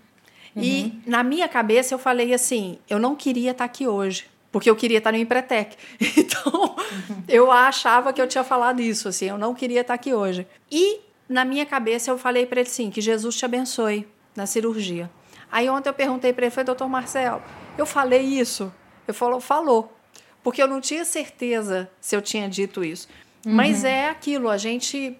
Uhum. E na minha cabeça eu falei assim, eu não queria estar aqui hoje porque eu queria estar no Empretec. Então, uhum. eu achava que eu tinha falado isso, assim, eu não queria estar aqui hoje. E na minha cabeça eu falei para ele assim, que Jesus te abençoe na cirurgia. Aí ontem eu perguntei para ele, foi doutor Marcelo, eu falei isso? Ele falou, falou. Porque eu não tinha certeza se eu tinha dito isso. Uhum. Mas é aquilo, a gente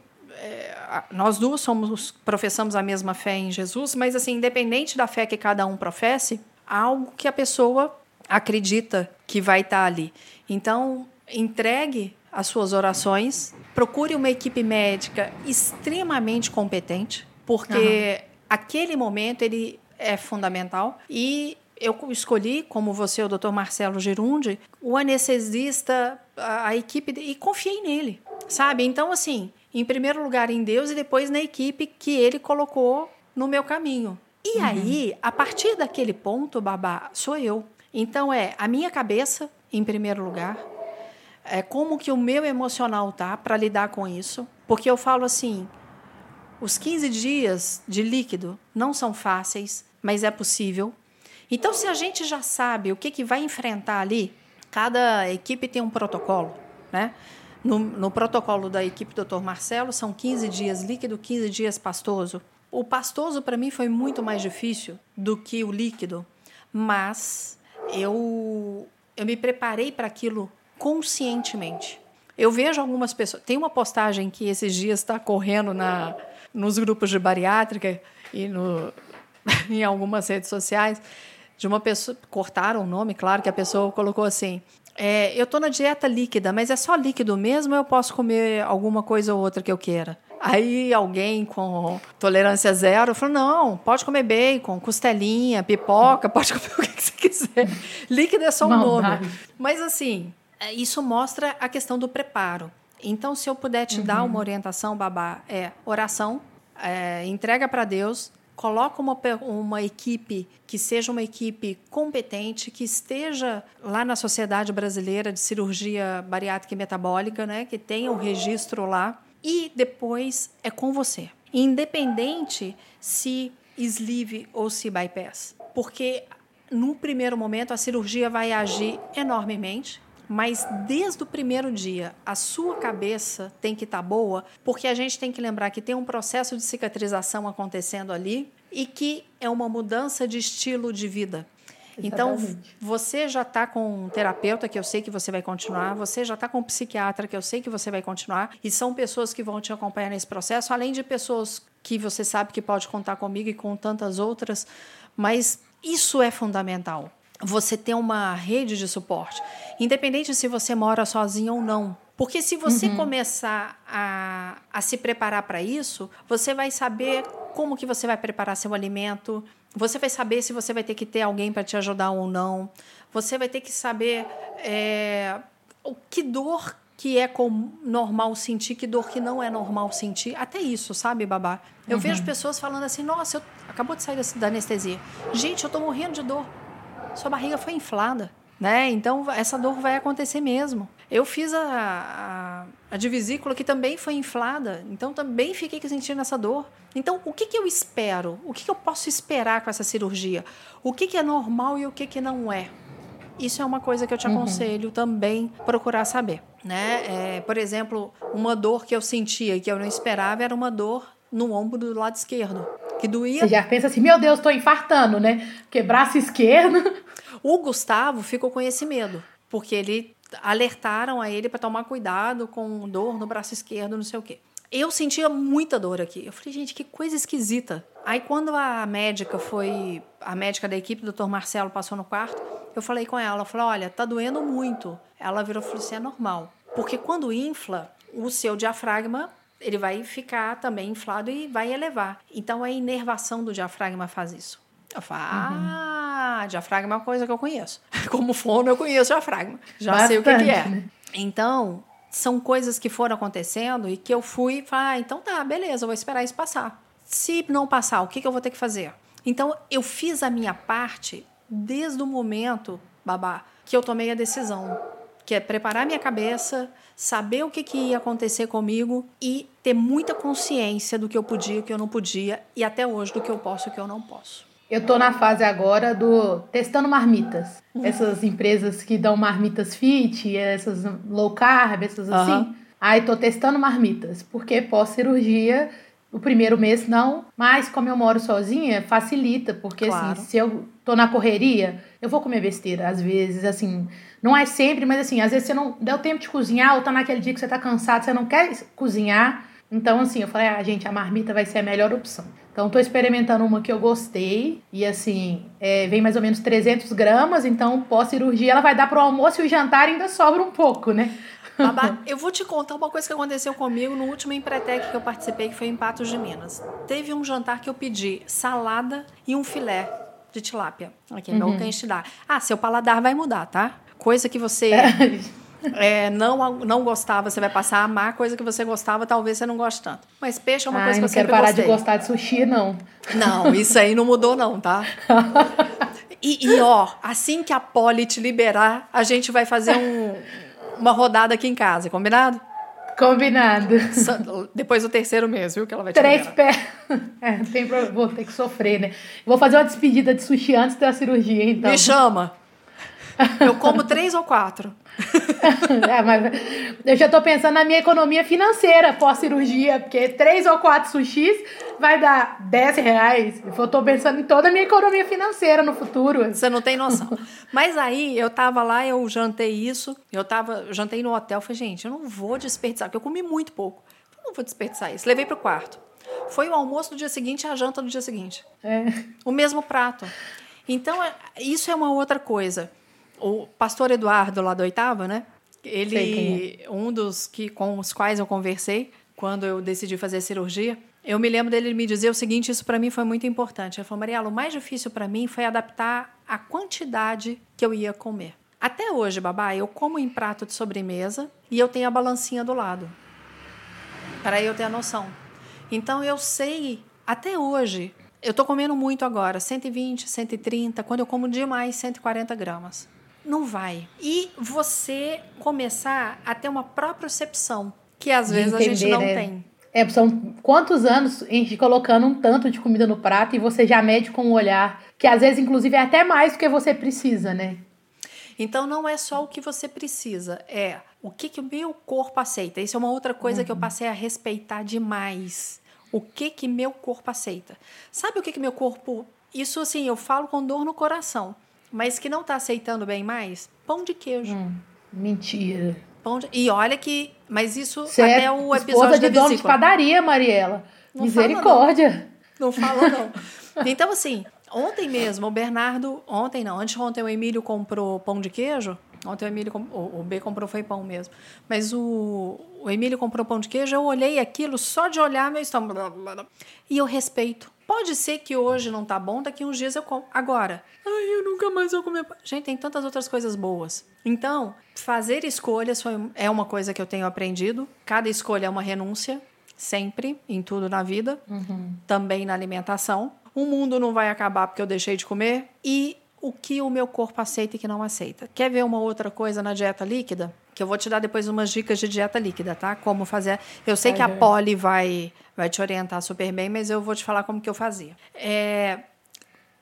nós duas somos professamos a mesma fé em Jesus, mas assim, independente da fé que cada um professe, há algo que a pessoa acredita que vai estar ali. Então, entregue as suas orações, procure uma equipe médica extremamente competente, porque uhum. aquele momento ele é fundamental e eu escolhi, como você, o Dr. Marcelo Girundi, o anestesista, a, a equipe, e confiei nele, sabe? Então, assim, em primeiro lugar em Deus e depois na equipe que ele colocou no meu caminho. E uhum. aí, a partir daquele ponto, babá, sou eu. Então é a minha cabeça em primeiro lugar, é como que o meu emocional tá para lidar com isso, porque eu falo assim, os 15 dias de líquido não são fáceis, mas é possível. Então, se a gente já sabe o que, que vai enfrentar ali, cada equipe tem um protocolo, né? No, no protocolo da equipe Dr. Marcelo, são 15 dias líquido, 15 dias pastoso. O pastoso, para mim, foi muito mais difícil do que o líquido, mas eu, eu me preparei para aquilo conscientemente. Eu vejo algumas pessoas. Tem uma postagem que esses dias está correndo na, nos grupos de bariátrica e no, em algumas redes sociais de uma pessoa. Cortaram o nome, claro, que a pessoa colocou assim: é, eu estou na dieta líquida, mas é só líquido mesmo ou eu posso comer alguma coisa ou outra que eu queira? Aí alguém com tolerância zero falou: não, pode comer bacon, costelinha, pipoca, pode comer o que você quiser. Líquido é só um nome. Mas assim, é, isso mostra a questão do preparo. Então, se eu puder te uhum. dar uma orientação, babá, é oração, é, entrega para Deus, coloca uma, uma equipe que seja uma equipe competente, que esteja lá na Sociedade Brasileira de Cirurgia Bariátrica e Metabólica, né, que tenha um registro lá, e depois é com você. Independente se sleeve ou se bypass. Porque no primeiro momento a cirurgia vai agir enormemente, mas desde o primeiro dia a sua cabeça tem que estar tá boa, porque a gente tem que lembrar que tem um processo de cicatrização acontecendo ali e que é uma mudança de estilo de vida. Então, você já está com um terapeuta, que eu sei que você vai continuar, você já está com um psiquiatra, que eu sei que você vai continuar, e são pessoas que vão te acompanhar nesse processo, além de pessoas que você sabe que pode contar comigo e com tantas outras, mas isso é fundamental você ter uma rede de suporte, independente se você mora sozinho ou não. Porque se você uhum. começar a, a se preparar para isso, você vai saber como que você vai preparar seu alimento, você vai saber se você vai ter que ter alguém para te ajudar ou não, você vai ter que saber é, o que dor que é normal sentir, que dor que não é normal sentir. Até isso, sabe, babá? Eu uhum. vejo pessoas falando assim, nossa, eu acabou de sair da anestesia. Gente, eu estou morrendo de dor sua barriga foi inflada. Né? Então, essa dor vai acontecer mesmo. Eu fiz a, a, a divisícula que também foi inflada, então também fiquei sentindo essa dor. Então, o que, que eu espero? O que, que eu posso esperar com essa cirurgia? O que, que é normal e o que, que não é? Isso é uma coisa que eu te uhum. aconselho uhum. também procurar saber. Né? É, por exemplo, uma dor que eu sentia e que eu não esperava era uma dor no ombro do lado esquerdo que doía. Você já pensa assim, meu Deus, estou infartando, né? Porque braço esquerdo. O Gustavo ficou com esse medo, porque ele alertaram a ele para tomar cuidado com dor no braço esquerdo, não sei o quê. Eu sentia muita dor aqui. Eu falei, gente, que coisa esquisita. Aí quando a médica foi, a médica da equipe, o doutor Marcelo, passou no quarto, eu falei com ela, eu falei, olha, tá doendo muito. Ela virou e falou assim, é normal. Porque quando infla, o seu diafragma ele vai ficar também inflado e vai elevar. Então a inervação do diafragma faz isso. Eu falo, ah, uhum. diafragma é uma coisa que eu conheço. Como fono, eu conheço diafragma. Já Bastante, sei o que, que é. Né? Então, são coisas que foram acontecendo e que eu fui e falei, ah, então tá, beleza, eu vou esperar isso passar. Se não passar, o que, que eu vou ter que fazer? Então, eu fiz a minha parte desde o momento, babá, que eu tomei a decisão que é preparar minha cabeça, saber o que, que ia acontecer comigo e ter muita consciência do que eu podia, o que eu não podia e até hoje do que eu posso e o que eu não posso. Eu tô na fase agora do testando marmitas. Uhum. Essas empresas que dão marmitas fit, essas low carb, essas uhum. assim. Aí tô testando marmitas, porque pós-cirurgia o primeiro mês não, mas como eu moro sozinha, facilita, porque assim, claro. assim, se eu tô na correria, eu vou comer besteira, às vezes, assim, não é sempre, mas assim, às vezes você não deu tempo de cozinhar, ou tá naquele dia que você tá cansado, você não quer cozinhar. Então, assim, eu falei, ah, gente, a marmita vai ser a melhor opção. Então, tô experimentando uma que eu gostei, e assim, é, vem mais ou menos 300 gramas, então, pós-cirurgia, ela vai dar pro almoço e o jantar ainda sobra um pouco, né? Babá, eu vou te contar uma coisa que aconteceu comigo no último Empretec que eu participei, que foi em Patos de Minas. Teve um jantar que eu pedi salada e um filé de tilápia. Aqui é meu uhum. dá. Ah, seu paladar vai mudar, tá? Coisa que você é, não, não gostava, você vai passar a amar. Coisa que você gostava, talvez você não goste tanto. Mas peixe é uma Ai, coisa que eu sempre gostei. não quero parar de gostar de sushi, não. Não, isso aí não mudou não, tá? E, e, ó, assim que a Poli te liberar, a gente vai fazer um, uma rodada aqui em casa, combinado? Combinado. depois do terceiro mês, viu? Que ela vai te Três pés. É, tem Vou ter que sofrer, né? Vou fazer uma despedida de sushi antes da cirurgia, então. Me chama. Eu como três ou quatro. é, mas eu já estou pensando na minha economia financeira pós-cirurgia, porque três ou quatro sushis vai dar 10 reais. Eu estou pensando em toda a minha economia financeira no futuro. Você não tem noção. Mas aí eu tava lá, eu jantei isso, eu tava, eu jantei no hotel, falei, gente, eu não vou desperdiçar, porque eu comi muito pouco. Eu não vou desperdiçar isso. Levei pro quarto. Foi o almoço no dia seguinte e a janta no dia seguinte. É. O mesmo prato. Então, é, isso é uma outra coisa o pastor Eduardo lá da oitava, né? Ele, é. um dos que com os quais eu conversei quando eu decidi fazer cirurgia, eu me lembro dele me dizer o seguinte, isso para mim foi muito importante. Ele falou, Mariela, o mais difícil para mim foi adaptar a quantidade que eu ia comer. Até hoje, babá, eu como em prato de sobremesa e eu tenho a balancinha do lado. Para eu ter a noção. Então eu sei, até hoje, eu tô comendo muito agora, 120, 130, quando eu como demais, 140 gramas não vai. E você começar a ter uma propriocepção, que às De vezes entender, a gente não né? tem. É, são quantos anos a gente colocando um tanto de comida no prato e você já mede com o olhar, que às vezes, inclusive, é até mais do que você precisa, né? Então não é só o que você precisa, é o que, que o meu corpo aceita. Isso é uma outra coisa uhum. que eu passei a respeitar demais. O que que meu corpo aceita? Sabe o que que meu corpo. Isso assim, eu falo com dor no coração mas que não está aceitando bem mais, pão de queijo. Hum, mentira. Pão de... E olha que. Mas isso Você até é o episódio de dono de padaria, Mariela. Não Misericórdia. Não. não fala, não. então, assim, ontem mesmo, o Bernardo. Ontem não, antes ontem o Emílio comprou pão de queijo. Ontem o Emílio. O B comprou foi pão mesmo. Mas o, o Emílio comprou pão de queijo. Eu olhei aquilo, só de olhar meu estômago. E eu respeito. Pode ser que hoje não tá bom, daqui uns dias eu como. Agora, ai, eu nunca mais vou comer. Gente, tem tantas outras coisas boas. Então, fazer escolhas foi, é uma coisa que eu tenho aprendido. Cada escolha é uma renúncia, sempre, em tudo na vida, uhum. também na alimentação. O mundo não vai acabar porque eu deixei de comer. E o que o meu corpo aceita e que não aceita. Quer ver uma outra coisa na dieta líquida? Que eu vou te dar depois umas dicas de dieta líquida, tá? Como fazer. Eu sei que a Poli vai vai te orientar super bem, mas eu vou te falar como que eu fazia. É,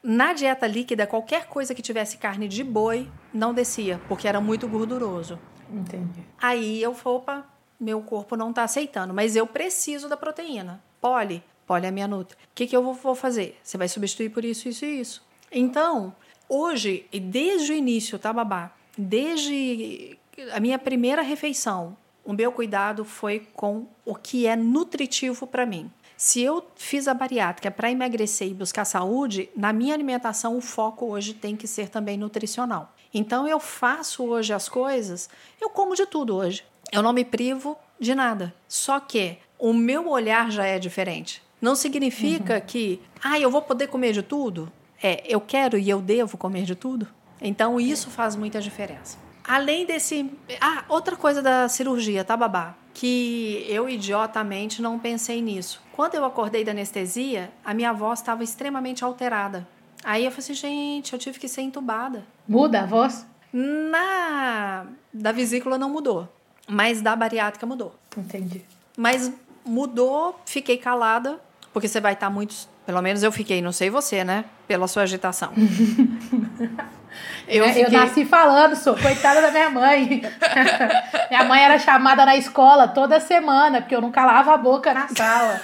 na dieta líquida, qualquer coisa que tivesse carne de boi não descia, porque era muito gorduroso. Entendi. Aí eu falei, opa, meu corpo não está aceitando, mas eu preciso da proteína. Poli, poli é minha nutri. O que, que eu vou fazer? Você vai substituir por isso, isso e isso. Então, hoje, e desde o início, tá, babá? Desde a minha primeira refeição, o meu cuidado foi com o que é nutritivo para mim. Se eu fiz a bariátrica para emagrecer e buscar saúde, na minha alimentação o foco hoje tem que ser também nutricional. Então eu faço hoje as coisas, eu como de tudo hoje. Eu não me privo de nada. Só que o meu olhar já é diferente. Não significa uhum. que, ah, eu vou poder comer de tudo. É, eu quero e eu devo comer de tudo. Então isso faz muita diferença. Além desse. Ah, outra coisa da cirurgia, tá, babá? Que eu idiotamente não pensei nisso. Quando eu acordei da anestesia, a minha voz estava extremamente alterada. Aí eu falei assim, gente, eu tive que ser entubada. Muda a voz? Na da vesícula não mudou, mas da bariátrica mudou. Entendi. Mas mudou, fiquei calada, porque você vai estar muito. Pelo menos eu fiquei, não sei você, né? Pela sua agitação. Eu, fiquei... eu nasci falando, sou coitada da minha mãe. minha mãe era chamada na escola toda semana, porque eu não calava a boca na sala.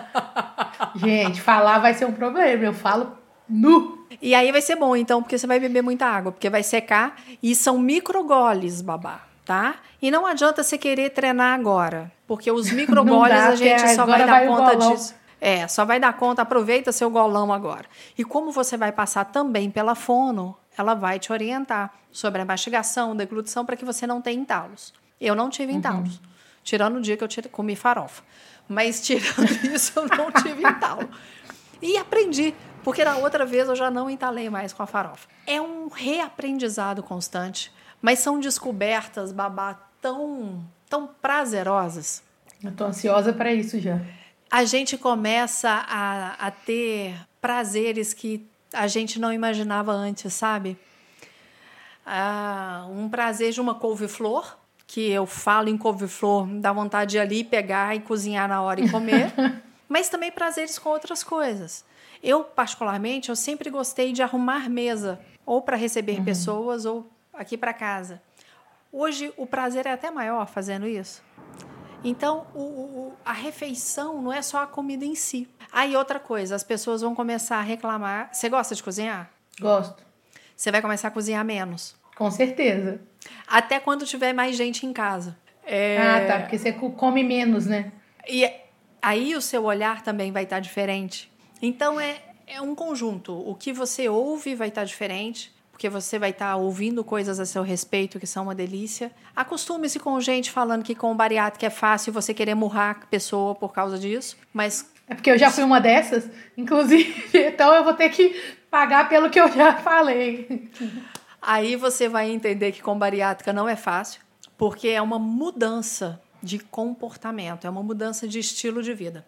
Gente, falar vai ser um problema. Eu falo nu. E aí vai ser bom, então, porque você vai beber muita água, porque vai secar. E são microgoles, babá, tá? E não adianta você querer treinar agora, porque os microgoles a gente só vai dar vai conta disso. É, só vai dar conta, aproveita seu golão agora. E como você vai passar também pela fono, ela vai te orientar sobre a mastigação, deglutição, para que você não tenha entalos. Eu não tive entalos. Uhum. Tirando o dia que eu tirei, comi farofa. Mas tirando isso, eu não tive entalo. E aprendi, porque na outra vez eu já não entalei mais com a farofa. É um reaprendizado constante, mas são descobertas, babá, tão, tão prazerosas. Eu tô ansiosa para isso já. A gente começa a, a ter prazeres que a gente não imaginava antes, sabe? Ah, um prazer de uma couve-flor, que eu falo em couve-flor, dá vontade de ir ali pegar e cozinhar na hora e comer. mas também prazeres com outras coisas. Eu, particularmente, eu sempre gostei de arrumar mesa, ou para receber uhum. pessoas, ou aqui para casa. Hoje, o prazer é até maior fazendo isso. Então, o, o, a refeição não é só a comida em si. Aí, ah, outra coisa, as pessoas vão começar a reclamar. Você gosta de cozinhar? Gosto. Você vai começar a cozinhar menos. Com certeza. Até quando tiver mais gente em casa. É... Ah, tá. Porque você come menos, né? E aí o seu olhar também vai estar diferente. Então é, é um conjunto. O que você ouve vai estar diferente, porque você vai estar ouvindo coisas a seu respeito que são uma delícia. Acostume-se com gente falando que com bariátrica é fácil você querer murrar a pessoa por causa disso, mas é porque eu já fui uma dessas, inclusive, então eu vou ter que pagar pelo que eu já falei. Aí você vai entender que com bariátrica não é fácil, porque é uma mudança de comportamento, é uma mudança de estilo de vida.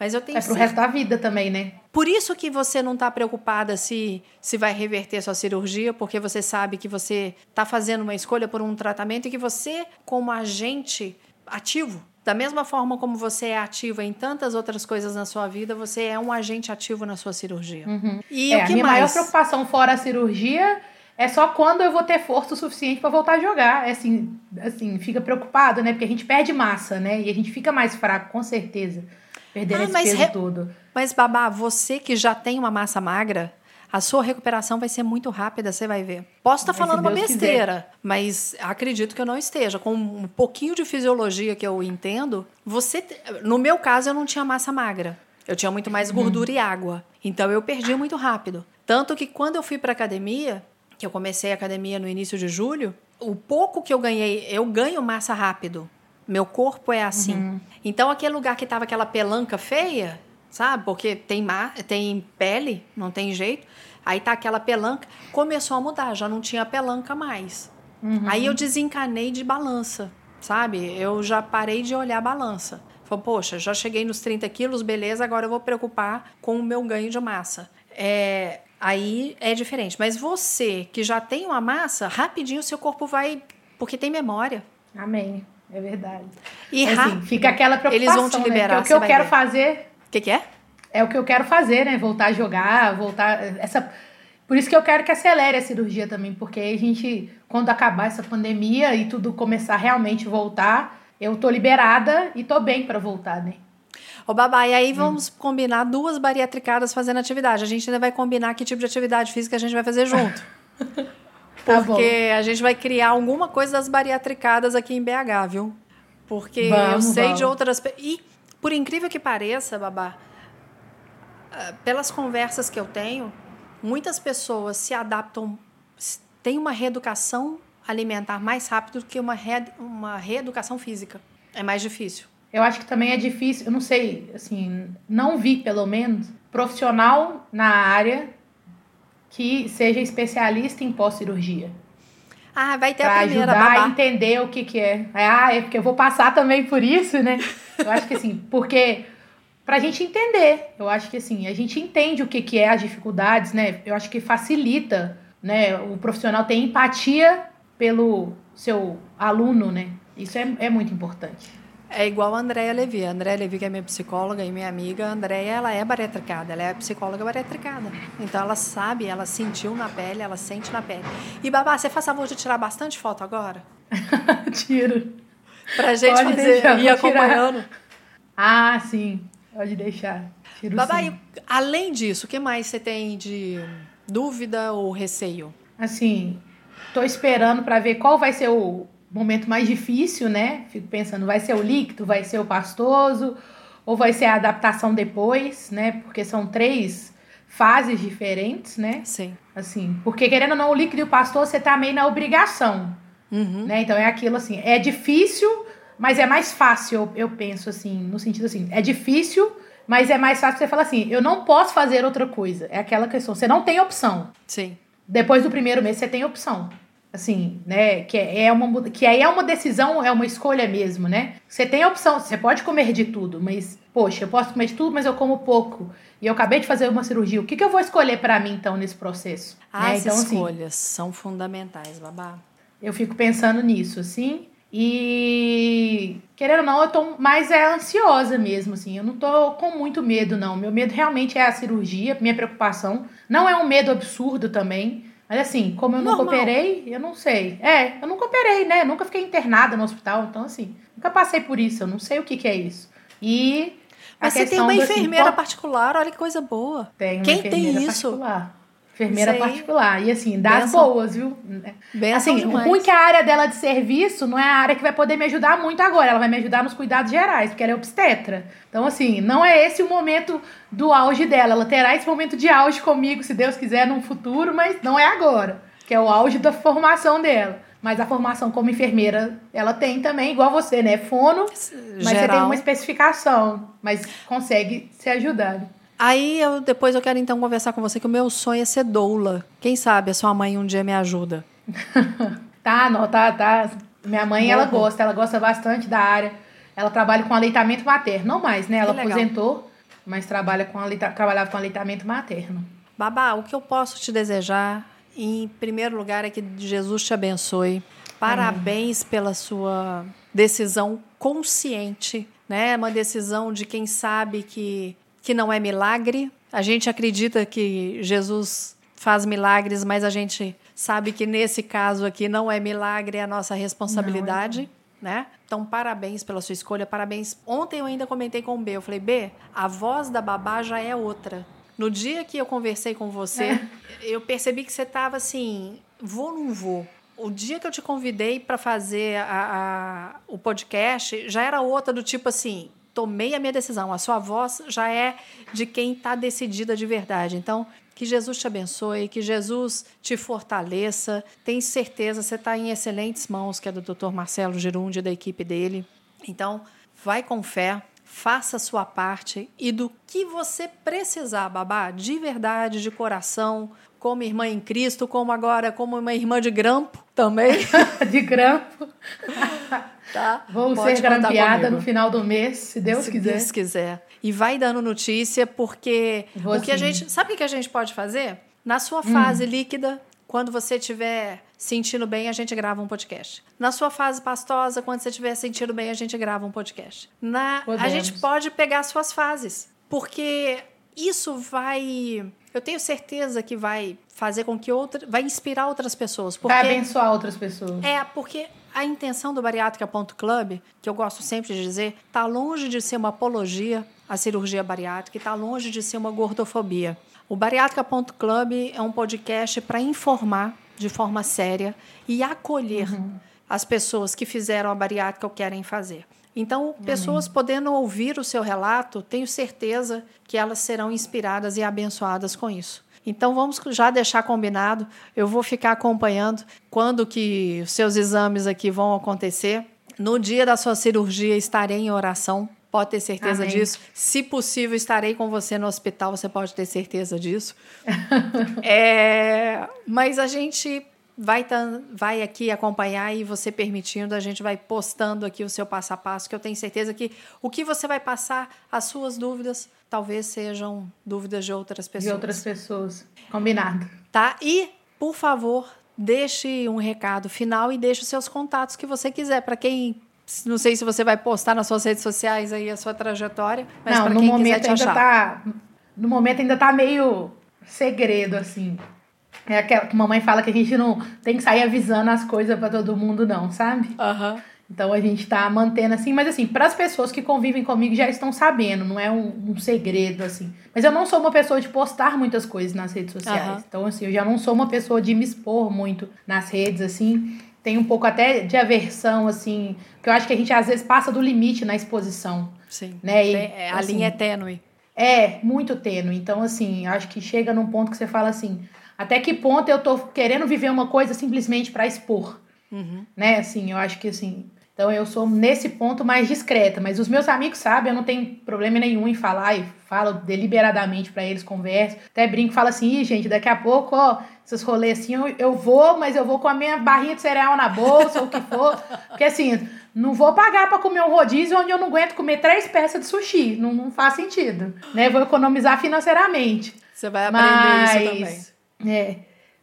Mas eu tenho É pro resto da vida também, né? Por isso que você não está preocupada se, se vai reverter sua cirurgia, porque você sabe que você está fazendo uma escolha por um tratamento e que você, como agente ativo, da mesma forma como você é ativa em tantas outras coisas na sua vida, você é um agente ativo na sua cirurgia. Uhum. E é, o que a minha mais? maior preocupação fora a cirurgia é só quando eu vou ter força o suficiente para voltar a jogar. É assim, assim, fica preocupado, né? Porque a gente perde massa, né? E a gente fica mais fraco, com certeza. Perdendo ah, esse peso re... todo. Mas, Babá, você que já tem uma massa magra, a sua recuperação vai ser muito rápida, você vai ver. Posso estar tá falando uma besteira, quiser. mas acredito que eu não esteja. Com um pouquinho de fisiologia que eu entendo, você. No meu caso, eu não tinha massa magra. Eu tinha muito mais gordura hum. e água. Então eu perdi muito rápido. Tanto que quando eu fui para academia, que eu comecei a academia no início de julho, o pouco que eu ganhei, eu ganho massa rápido. Meu corpo é assim. Uhum. Então, aquele lugar que tava aquela pelanca feia, sabe? Porque tem, ma tem pele, não tem jeito. Aí tá aquela pelanca, começou a mudar, já não tinha pelanca mais. Uhum. Aí eu desencanei de balança, sabe? Eu já parei de olhar a balança. Falei, poxa, já cheguei nos 30 quilos, beleza, agora eu vou preocupar com o meu ganho de massa. É, Aí é diferente. Mas você que já tem uma massa, rapidinho seu corpo vai. Porque tem memória. Amém. É verdade. E assim, fica aquela preocupação. Eles vão te né? liberar. Né? o que eu quero ver. fazer. O que, que é? É o que eu quero fazer, né? Voltar a jogar, voltar. Essa. Por isso que eu quero que acelere a cirurgia também, porque a gente, quando acabar essa pandemia e tudo começar a realmente voltar, eu tô liberada e tô bem para voltar, né? Ô, Babá, e aí vamos hum. combinar duas bariatricadas fazendo atividade. A gente ainda vai combinar que tipo de atividade física a gente vai fazer junto. tá Porque bom. a gente vai criar alguma coisa das bariatricadas aqui em BH, viu? Porque vamos, eu sei vamos. de outras. E, por incrível que pareça, Babá, ah, pelas conversas que eu tenho, muitas pessoas se adaptam, têm uma reeducação alimentar mais rápido do que uma, re, uma reeducação física. É mais difícil. Eu acho que também é difícil, eu não sei, assim, não vi pelo menos profissional na área que seja especialista em pós-cirurgia. Ah, vai ter pra a primeira ajudar babá. a entender o que que é. Ah, é porque eu vou passar também por isso, né? Eu acho que assim, porque pra gente entender, eu acho que assim, a gente entende o que que é as dificuldades, né? Eu acho que facilita, né, o profissional ter empatia pelo seu aluno, né? Isso é, é muito importante. É igual a Andréia Levi. A Andréia Levi, que é minha psicóloga e minha amiga, a Andréia, ela é bariatricada, ela é psicóloga bariatricada. Então, ela sabe, ela sentiu na pele, ela sente na pele. E, Babá, você faz favor de tirar bastante foto agora? Tiro. Pra gente Pode fazer, deixar, ir acompanhando. Ah, sim. Pode deixar. Tiro Babá, sim. E, além disso, o que mais você tem de dúvida ou receio? Assim, tô esperando para ver qual vai ser o momento mais difícil, né? Fico pensando, vai ser o líquido, vai ser o pastoso, ou vai ser a adaptação depois, né? Porque são três fases diferentes, né? Sim. Assim, porque querendo ou não, o líquido e o pastoso, você tá meio na obrigação. Uhum. Né? Então é aquilo assim, é difícil, mas é mais fácil, eu, eu penso assim, no sentido assim, é difícil, mas é mais fácil você falar assim, eu não posso fazer outra coisa. É aquela questão, você não tem opção. Sim. Depois do primeiro mês você tem opção. Assim, né? Que é uma que aí é uma decisão, é uma escolha mesmo, né? Você tem a opção, você pode comer de tudo, mas poxa, eu posso comer de tudo, mas eu como pouco. E eu acabei de fazer uma cirurgia. O que, que eu vou escolher para mim então nesse processo? As né? então, assim, escolhas assim, são fundamentais, babá. Eu fico pensando nisso, assim. E querendo ou não, eu tô mais é ansiosa mesmo, assim. Eu não tô com muito medo, não. Meu medo realmente é a cirurgia, minha preocupação. Não é um medo absurdo também. Mas assim, como eu nunca operei, eu não sei. É, eu nunca operei, né? Eu nunca fiquei internada no hospital, então assim, nunca passei por isso, eu não sei o que, que é isso. E. Mas você tem uma assim, enfermeira assim, particular, olha que coisa boa. Tem uma Quem tem isso? Particular. Enfermeira particular. E assim, das Benção. boas, viu? Benção assim, demais. o ruim é que a área dela de serviço não é a área que vai poder me ajudar muito agora. Ela vai me ajudar nos cuidados gerais, porque ela é obstetra. Então, assim, não é esse o momento do auge dela. Ela terá esse momento de auge comigo, se Deus quiser, no futuro, mas não é agora. Que é o auge da formação dela. Mas a formação como enfermeira, ela tem também, igual você, né? Fono, mas Geral. você tem uma especificação, mas consegue se ajudar. Aí eu depois eu quero então conversar com você que o meu sonho é ser doula. Quem sabe a sua mãe um dia me ajuda. tá, não, tá, tá. Minha mãe, ela gosta, ela gosta bastante da área. Ela trabalha com aleitamento materno, não mais, né? Ela aposentou, mas trabalha com aleita, trabalhava com aleitamento materno. Babá, o que eu posso te desejar, em primeiro lugar, é que Jesus te abençoe. Parabéns Amém. pela sua decisão consciente, né? Uma decisão de quem sabe que que não é milagre. A gente acredita que Jesus faz milagres, mas a gente sabe que nesse caso aqui não é milagre, é a nossa responsabilidade. Não, é. Né? Então, parabéns pela sua escolha, parabéns. Ontem eu ainda comentei com o B, eu falei, B, a voz da babá já é outra. No dia que eu conversei com você, é. eu percebi que você estava assim, vou ou não vou? O dia que eu te convidei para fazer a, a, o podcast, já era outra do tipo assim, tomei a minha decisão. A sua voz já é de quem está decidida de verdade. Então, que Jesus te abençoe, que Jesus te fortaleça. Tenho certeza, você está em excelentes mãos, que é do Dr. Marcelo Girundi, da equipe dele. Então, vai com fé, faça a sua parte e do que você precisar, babá, de verdade, de coração, como irmã em Cristo, como agora como uma irmã de grampo também. de grampo. Tá? Vou Pode ser grampeada no final do mês, se Deus se quiser. Se Deus quiser. E vai dando notícia, porque Vou o que sim. a gente. Sabe o que a gente pode fazer? Na sua fase hum. líquida, quando você estiver sentindo bem, a gente grava um podcast. Na sua fase pastosa, quando você estiver sentindo bem, a gente grava um podcast. Na, a gente pode pegar suas fases, porque isso vai. Eu tenho certeza que vai fazer com que outra. vai inspirar outras pessoas. Porque, vai abençoar outras pessoas. É, porque a intenção do Bariátrica.club, que eu gosto sempre de dizer, está longe de ser uma apologia à cirurgia bariátrica, está longe de ser uma gordofobia. O Bariátrica.club é um podcast para informar de forma séria e acolher uhum. as pessoas que fizeram a bariátrica ou querem fazer. Então, pessoas uhum. podendo ouvir o seu relato, tenho certeza que elas serão inspiradas e abençoadas com isso. Então vamos já deixar combinado. Eu vou ficar acompanhando quando que os seus exames aqui vão acontecer. No dia da sua cirurgia estarei em oração. Pode ter certeza Amém. disso. Se possível, estarei com você no hospital. Você pode ter certeza disso. é, mas a gente vai, tá, vai aqui acompanhar e você permitindo, a gente vai postando aqui o seu passo a passo, que eu tenho certeza que o que você vai passar, as suas dúvidas, talvez sejam dúvidas de outras pessoas. De outras pessoas. Combinado. Tá? E, por favor, deixe um recado final e deixe os seus contatos que você quiser. Para quem. Não sei se você vai postar nas suas redes sociais aí a sua trajetória, mas para quem quiser te achar. Tá, no momento ainda tá meio segredo, assim. É aquela que a mamãe fala que a gente não tem que sair avisando as coisas para todo mundo, não, sabe? Aham. Uhum. Então a gente tá mantendo assim, mas assim, para as pessoas que convivem comigo já estão sabendo, não é um, um, segredo assim. Mas eu não sou uma pessoa de postar muitas coisas nas redes sociais. Uhum. Então, assim, eu já não sou uma pessoa de me expor muito nas redes, assim. Tem um pouco até de aversão, assim, que eu acho que a gente às vezes passa do limite na exposição. Sim. Né? E, é, a assim, linha é tênue. É, muito tênue. Então, assim, acho que chega num ponto que você fala assim: até que ponto eu tô querendo viver uma coisa simplesmente para expor? Uhum. Né? Assim, eu acho que assim. Então eu sou nesse ponto mais discreta, mas os meus amigos sabem, eu não tenho problema nenhum em falar e falo deliberadamente para eles, converso. Até brinco, falo assim, Ih, gente, daqui a pouco, ó, esses rolês assim, eu, eu vou, mas eu vou com a minha barrinha de cereal na bolsa ou o que for. Porque assim, não vou pagar para comer um rodízio onde eu não aguento comer três peças de sushi. Não, não faz sentido. Né? Vou economizar financeiramente. Você vai aprender mas, isso também. É.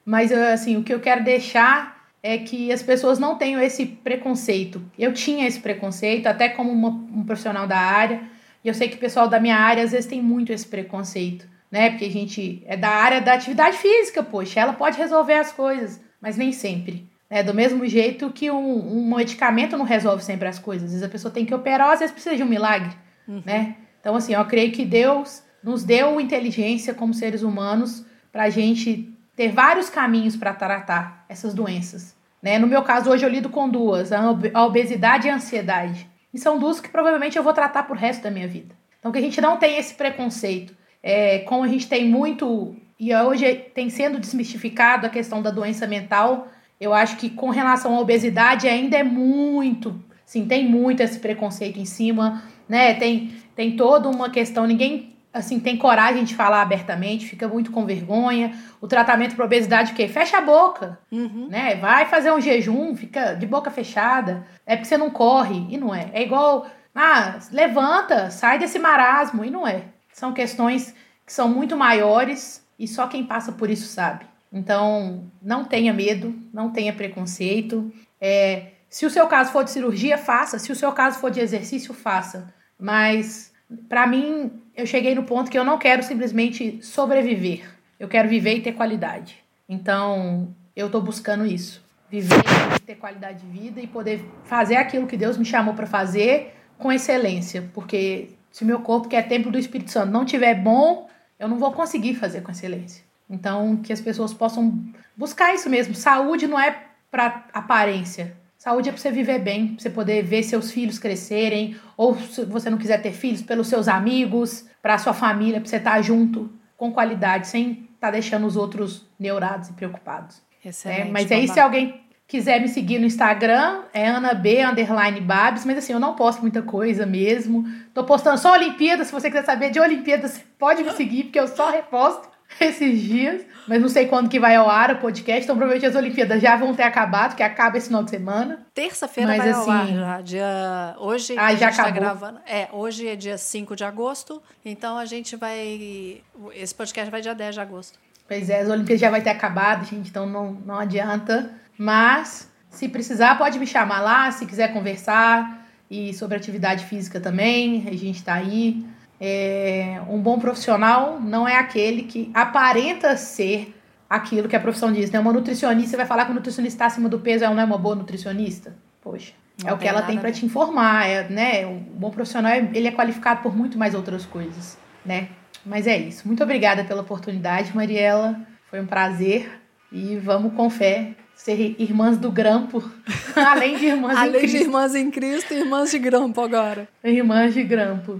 Mas assim, o que eu quero deixar é que as pessoas não tenham esse preconceito. Eu tinha esse preconceito, até como uma, um profissional da área, e eu sei que o pessoal da minha área às vezes tem muito esse preconceito, né? Porque a gente é da área da atividade física, poxa, ela pode resolver as coisas, mas nem sempre. É do mesmo jeito que um, um medicamento não resolve sempre as coisas. Às vezes a pessoa tem que operar, às vezes precisa de um milagre, uhum. né? Então, assim, eu creio que Deus nos deu inteligência como seres humanos para a gente ter vários caminhos para tratar essas doenças. Né? No meu caso, hoje eu lido com duas, a obesidade e a ansiedade. E são duas que provavelmente eu vou tratar por resto da minha vida. Então, que a gente não tem esse preconceito. É, como a gente tem muito, e hoje tem sendo desmistificado a questão da doença mental, eu acho que com relação à obesidade ainda é muito, sim, tem muito esse preconceito em cima, né? Tem, tem toda uma questão, ninguém assim, tem coragem de falar abertamente, fica muito com vergonha. O tratamento para obesidade, o quê? Fecha a boca, uhum. né? Vai fazer um jejum, fica de boca fechada. É porque você não corre, e não é. É igual, ah, levanta, sai desse marasmo, e não é. São questões que são muito maiores e só quem passa por isso sabe. Então, não tenha medo, não tenha preconceito. É, se o seu caso for de cirurgia, faça. Se o seu caso for de exercício, faça. Mas, para mim, eu cheguei no ponto que eu não quero simplesmente sobreviver. Eu quero viver e ter qualidade. Então, eu estou buscando isso. Viver e ter qualidade de vida e poder fazer aquilo que Deus me chamou para fazer com excelência. Porque se meu corpo, que é templo do Espírito Santo, não tiver bom, eu não vou conseguir fazer com excelência. Então, que as pessoas possam buscar isso mesmo. Saúde não é para aparência. Saúde é para você viver bem, para você poder ver seus filhos crescerem, ou se você não quiser ter filhos, pelos seus amigos, para sua família, para você estar tá junto com qualidade, sem estar tá deixando os outros neurados e preocupados. Excelente, é, mas aí, se alguém quiser me seguir no Instagram, é AnaB underline Babs, mas assim, eu não posto muita coisa mesmo. Tô postando só Olimpíadas, se você quiser saber de Olimpíadas, pode me seguir, porque eu só reposto esses dias, mas não sei quando que vai ao ar o podcast, então provavelmente as Olimpíadas já vão ter acabado, que acaba esse final de semana. Terça-feira vai assim, ao ar já, dia... Hoje ah, a já gente tá acabou. tá gravando... É, hoje é dia 5 de agosto, então a gente vai... Esse podcast vai dia 10 de agosto. Pois é, as Olimpíadas já vai ter acabado, gente, então não, não adianta. Mas, se precisar, pode me chamar lá, se quiser conversar, e sobre atividade física também, a gente tá aí. É, um bom profissional não é aquele que aparenta ser aquilo que a profissão diz. Né? Uma nutricionista vai falar que o nutricionista está acima do peso, ela não é uma boa nutricionista? Poxa, não é o que ela tem para te informar. É, né? O bom profissional ele é qualificado por muito mais outras coisas. né? Mas é isso. Muito obrigada pela oportunidade, Mariela. Foi um prazer. E vamos com fé ser irmãs do grampo, além de irmãs além em Cristo. Além de irmãs em Cristo, irmãs de grampo agora. Irmãs de grampo.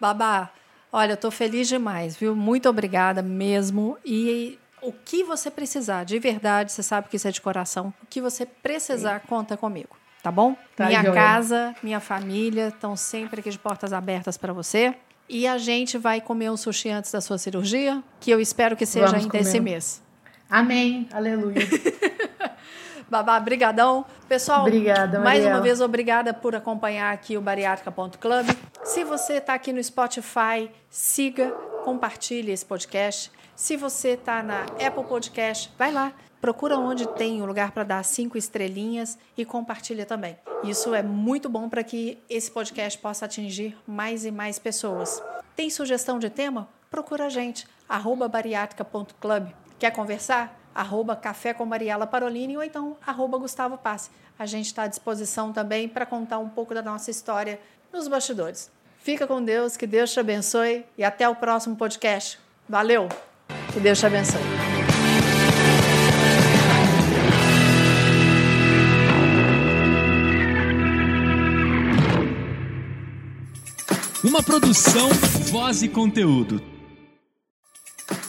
Babá, olha, eu tô feliz demais, viu? Muito obrigada mesmo. E o que você precisar, de verdade, você sabe que isso é de coração. O que você precisar, Sim. conta comigo, tá bom? Tá, minha joia. casa, minha família estão sempre aqui de portas abertas para você. E a gente vai comer um sushi antes da sua cirurgia, que eu espero que seja Vamos ainda comer. esse mês. Amém. Aleluia. Babá, brigadão. Pessoal, obrigada, mais uma vez, obrigada por acompanhar aqui o bariátrica.club. Se você está aqui no Spotify, siga, compartilhe esse podcast. Se você está na Apple Podcast, vai lá, procura onde tem um lugar para dar cinco estrelinhas e compartilha também. Isso é muito bom para que esse podcast possa atingir mais e mais pessoas. Tem sugestão de tema? Procura a gente, arroba bariátrica.club. Quer conversar? Arroba Café com Mariela Parolini ou então arroba Gustavo Passe. A gente está à disposição também para contar um pouco da nossa história nos bastidores. Fica com Deus, que Deus te abençoe e até o próximo podcast. Valeu! Que Deus te abençoe. Uma produção, voz e conteúdo.